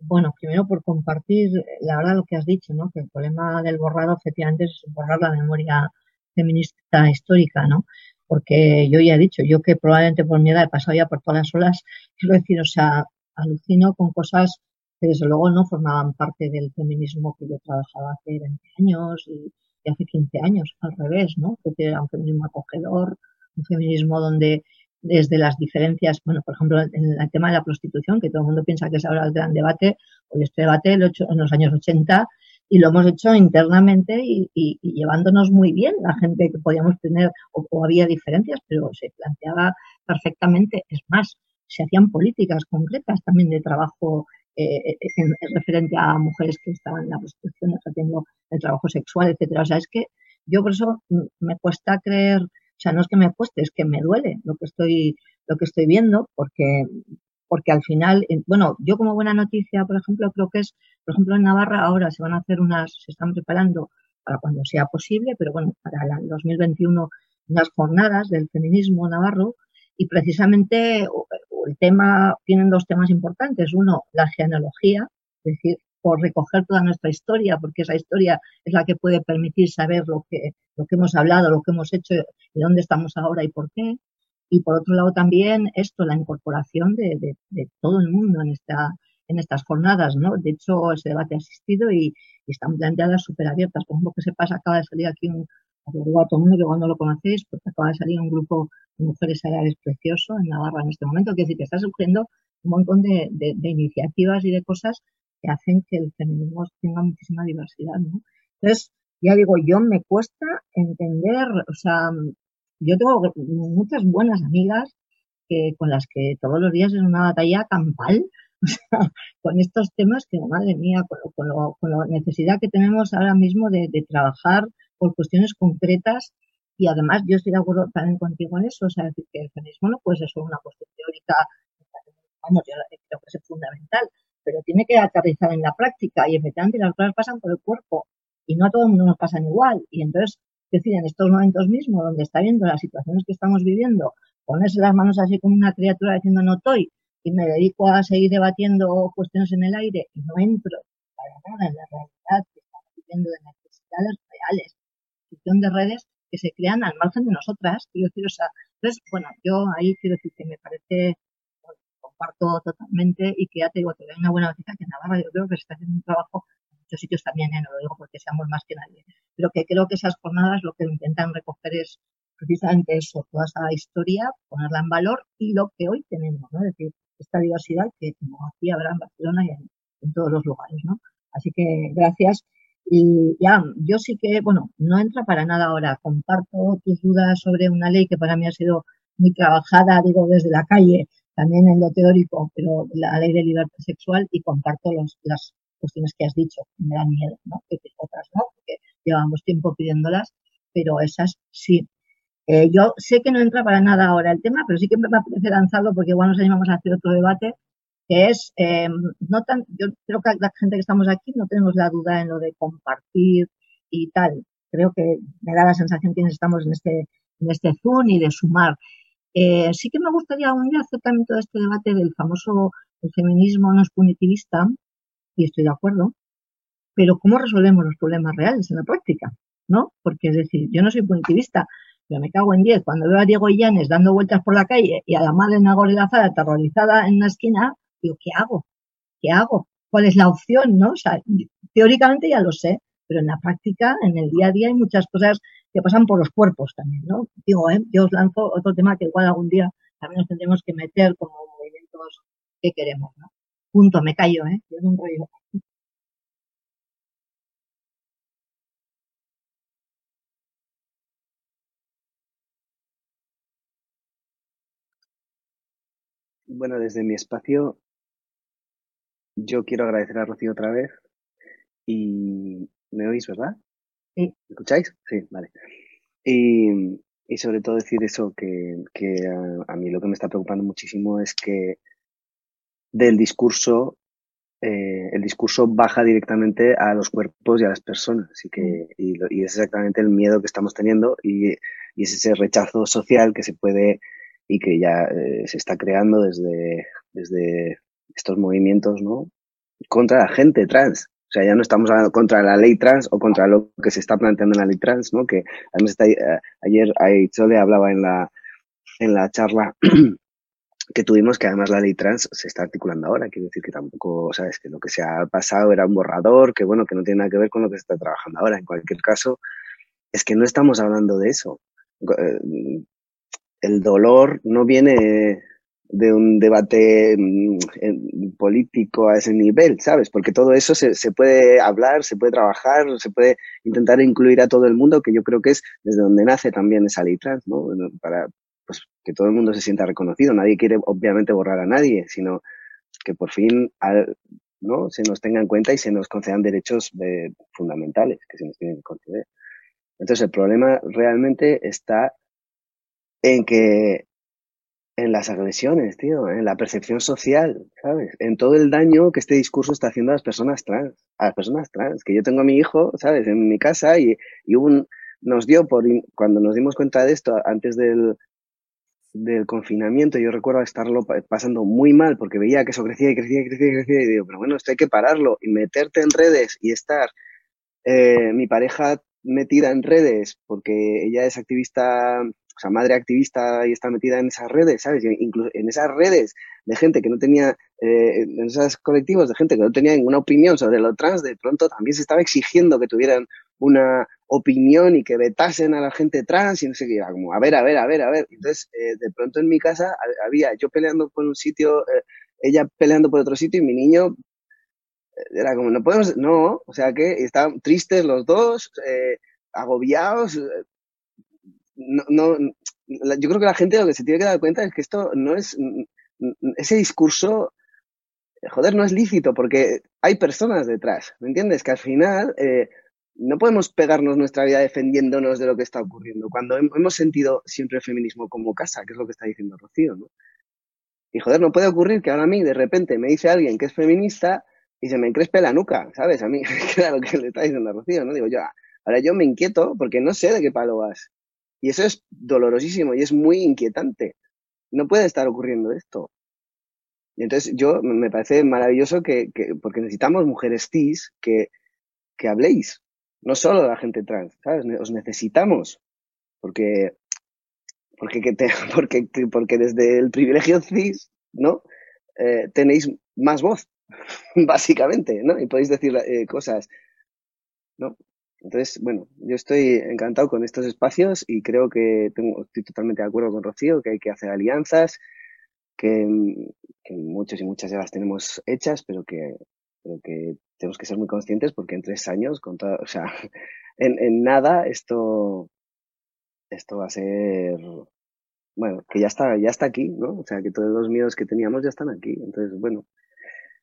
bueno, primero por compartir la verdad lo que has dicho, ¿no? Que el problema del borrado efectivamente es borrar la memoria feminista histórica, ¿no? Porque yo ya he dicho, yo que probablemente por mi edad he pasado ya por todas las olas, quiero decir, o sea, alucino con cosas que desde luego no formaban parte del feminismo que yo trabajaba hace 20 años y, hace 15 años, al revés, ¿no? Que era un feminismo acogedor, un feminismo donde desde las diferencias, bueno, por ejemplo, en el tema de la prostitución, que todo el mundo piensa que es ahora el gran debate, hoy este debate lo he hecho en los años 80 y lo hemos hecho internamente y, llevándonos muy bien la gente que podíamos tener o, había diferencias, pero se planteaba perfectamente, es más, se hacían políticas concretas también de trabajo eh, en, referente a mujeres que estaban en la prostitución, haciendo el trabajo sexual, etcétera. O sea, es que yo por eso me cuesta creer o sea, no es que me cueste, es que me duele lo que estoy, lo que estoy viendo, porque, porque al final, eh, bueno, yo como buena noticia, por ejemplo, creo que es, por ejemplo, en Navarra ahora se van a hacer unas, se están preparando para cuando sea posible, pero bueno, para el 2021 unas jornadas del feminismo navarro y precisamente el tema, tienen dos temas importantes. Uno, la genealogía, es decir, por recoger toda nuestra historia, porque esa historia es la que puede permitir saber lo que, lo que hemos hablado, lo que hemos hecho y dónde estamos ahora y por qué. Y por otro lado también esto, la incorporación de, todo el mundo en, esta, en estas jornadas, ¿no? De hecho, ese debate ha asistido y, están planteadas súper abiertas. Por ejemplo, que se pasa, acaba de salir aquí un, lo digo a todo el mundo que cuando lo conocéis, porque acaba de salir un grupo de mujeres áreas precioso en Navarra en este momento, que decir que está surgiendo un montón de, iniciativas y de cosas que hacen que el feminismo tenga muchísima diversidad, ¿no? Entonces, ya digo, yo me cuesta entender, o sea, yo tengo muchas buenas amigas que, con las que todos los días es una batalla campal, *laughs* o sea, con estos temas que, madre mía, con, la necesidad que tenemos ahora mismo de, trabajar por cuestiones concretas y además yo estoy de acuerdo también contigo en eso, o sea, decir que el feminismo no puede ser solo una cuestión teórica, vamos, yo creo que es fundamental, pero tiene que aterrizar en la práctica y efectivamente las cosas pasan por el cuerpo y no a todo el mundo nos pasan igual. Y entonces, decir, en estos momentos mismos, donde está viendo las situaciones que estamos viviendo, ponerse las manos así como una criatura diciendo no estoy y me dedico a seguir debatiendo cuestiones en el aire y no entro para nada en la realidad que estamos viviendo de necesidades reales, de redes que se crean al margen de nosotras, quiero decir, o sea, entonces, bueno, yo ahí quiero decir que me parece comparto totalmente y que ya te digo, te doy una buena noticia que en Navarra yo creo que se está haciendo un trabajo en muchos sitios también, ¿eh? no lo digo porque seamos más que nadie, pero que creo que esas jornadas lo que intentan recoger es precisamente eso, toda esa historia, ponerla en valor y lo que hoy tenemos, ¿no? Es decir, esta diversidad que como aquí habrá en Barcelona y en, todos los lugares, ¿no? Así que gracias. Y ya, yo sí que, bueno, no entra para nada ahora. Comparto tus dudas sobre una ley que para mí ha sido muy trabajada, digo, desde la calle, también en lo teórico, pero la ley de libertad sexual y comparto las cuestiones que has dicho, me dan miedo, ¿no? Que otras no, porque llevamos tiempo pidiéndolas, pero esas sí. Eh, yo sé que no entra para nada ahora el tema, pero sí que me apetece lanzarlo porque igual nos animamos a hacer otro debate, que es, eh, no tan, yo creo que la gente que estamos aquí no tenemos la duda en lo de compartir y tal. Creo que me da la sensación que estamos en este, en este Zoom y de sumar. Eh, sí que me gustaría un día hacer también todo este debate del famoso feminismo no es punitivista, y estoy de acuerdo, pero ¿cómo resolvemos los problemas reales en la práctica? ¿No? Porque es decir, yo no soy punitivista, pero me cago en diez. Cuando veo a Diego Illanes dando vueltas por la calle y a la madre Nagore Lazara aterrorizada en una esquina, digo, ¿qué hago? ¿Qué hago? ¿Cuál es la opción? ¿no? Teóricamente ya lo sé, pero en la práctica, en el día a día, hay muchas cosas que pasan por los cuerpos también, ¿no? Digo, ¿eh? yo os lanzo otro tema que igual algún día también nos tendremos que meter como movimientos que queremos, ¿no? Punto, me callo, ¿eh? Yo no enrollo. Bueno, desde mi espacio yo quiero agradecer a Rocío otra vez y me oís, ¿verdad? Sí. ¿Me escucháis? Sí, vale. Y, y sobre todo decir eso, que, que a, a, mí lo que me está preocupando muchísimo es que del discurso eh, el discurso baja directamente a los cuerpos y a las personas. Así que, y, y es exactamente el miedo que estamos teniendo y, y es ese rechazo social que se puede y que ya eh, se está creando desde, desde estos movimientos, ¿no? Contra la gente trans. O sea, ya no estamos hablando contra la ley trans o contra lo que se está planteando en la ley trans, ¿no? Que además está, eh, ayer Aichole hablaba en la, en la charla *clears throat* que tuvimos, que además la ley trans se está articulando ahora. Quiero decir que tampoco, sabes, que lo que se ha pasado era un borrador, que bueno, que no tiene nada que ver con lo que se está trabajando ahora. En cualquier caso, es que no estamos hablando de eso. El dolor no viene de un debate político a ese nivel, ¿sabes? Porque todo eso se, se puede hablar, se puede trabajar, se puede intentar incluir a todo el mundo, que yo creo que es desde donde nace también esa ley trans, ¿no? Para, pues que todo el mundo se sienta reconocido. Nadie quiere obviamente borrar a nadie, sino que por fin ¿no? se nos tenga en cuenta y se nos concedan derechos de, fundamentales que se nos tienen que conceder. Entonces el problema realmente está en que en las agresiones, tío, en la percepción social, ¿sabes? En todo el daño que este discurso está haciendo a las personas trans, a las personas trans, que yo tengo a mi hijo, ¿sabes? En mi casa y, y un, nos dio por, cuando nos dimos cuenta de esto, antes del, del confinamiento, yo recuerdo estarlo pasando muy mal porque veía que eso crecía y crecía y crecía y crecía y digo, pero bueno, esto hay que pararlo y meterte en redes y estar eh, mi pareja metida en redes porque ella es activista, o sea, madre activista y está metida en esas redes, ¿sabes? Incluso en esas redes de gente que no tenía, eh, en esos colectivos de gente que no tenía ninguna opinión sobre lo trans, de pronto también se estaba exigiendo que tuvieran una opinión y que vetasen a la gente trans y no sé qué, era como, a ver, a ver, a ver, a ver. Entonces, eh, de pronto en mi casa había yo peleando por un sitio, eh, ella peleando por otro sitio y mi niño era como, no podemos, no, o sea que estaban tristes los dos, agobiados. No, no, yo creo que la gente lo que se tiene que dar cuenta es que esto no es, ese discurso, joder, no es lícito porque hay personas detrás, ¿me entiendes? Que al final, eh, no podemos pegarnos nuestra vida defendiéndonos de lo que está ocurriendo, cuando hemos sentido siempre el feminismo como casa, que es lo que está diciendo Rocío, ¿no? Y joder, no puede ocurrir que ahora a mí de repente me dice alguien que es feminista y se me encrespe la nuca, ¿sabes? A mí, *laughs* que era lo que le está diciendo Rocío, ¿no? Digo yo, ahora yo me inquieto porque no sé de qué palo vas. Y eso es dolorosísimo y es muy inquietante. No puede estar ocurriendo esto. Y entonces yo me parece maravilloso que, que porque necesitamos mujeres cis que, que habléis, no solo la gente trans, ¿sabes? Os necesitamos, porque, porque, que te, *laughs* porque, porque desde el privilegio cis, ¿no? Eh, tenéis más voz, *laughs* básicamente, ¿no? Y podéis decir eh, cosas, ¿no? Entonces, bueno, yo estoy encantado con estos espacios y creo que tengo, estoy totalmente de acuerdo con Rocío, que hay que hacer alianzas, que, que muchos y muchas ya las tenemos hechas, pero que, pero que tenemos que ser muy conscientes porque en tres años, con todo, o sea, *laughs* en, en nada esto, esto va a ser, bueno, que ya está, ya está aquí, ¿no? O sea, que todos los miedos que teníamos ya están aquí. Entonces, bueno,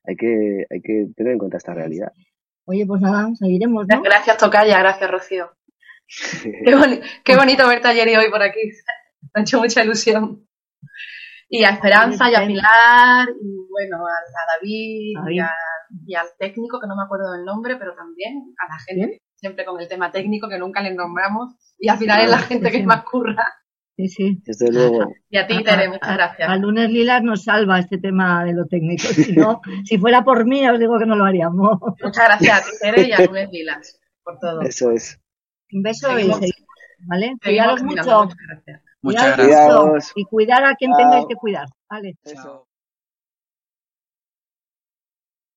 hay que, hay que tener en cuenta esta realidad. Oye, pues nada, seguiremos, ¿no? Gracias, Tocaya, gracias, Rocío. qué, boni qué, bonito verte ayer y hoy por aquí. Me ha hecho mucha ilusión. Y a Esperanza, y a Pilar, y bueno, a, a David, David. Y, a, y, al técnico, que no me acuerdo del nombre, pero también a la gente, ¿Sí? siempre con el tema técnico, que nunca les nombramos, y al final es la gente que más curra. Sí, sí. Desde luego. *laughs* Y a ti, Tere, muchas gracias. Al lunes Lilas nos salva este tema de lo técnico. Si no, *laughs* si fuera por mí, os digo que no lo haríamos. Muchas gracias a ti, Tere, y a lunes Lilas, por todo. Eso es. Un beso seguimos, y seguimos, ¿vale? Cuidaros mucho. Muchas gracias. Muchas gracias. Y cuidar a quien tengáis que cuidar. Vale. Eso.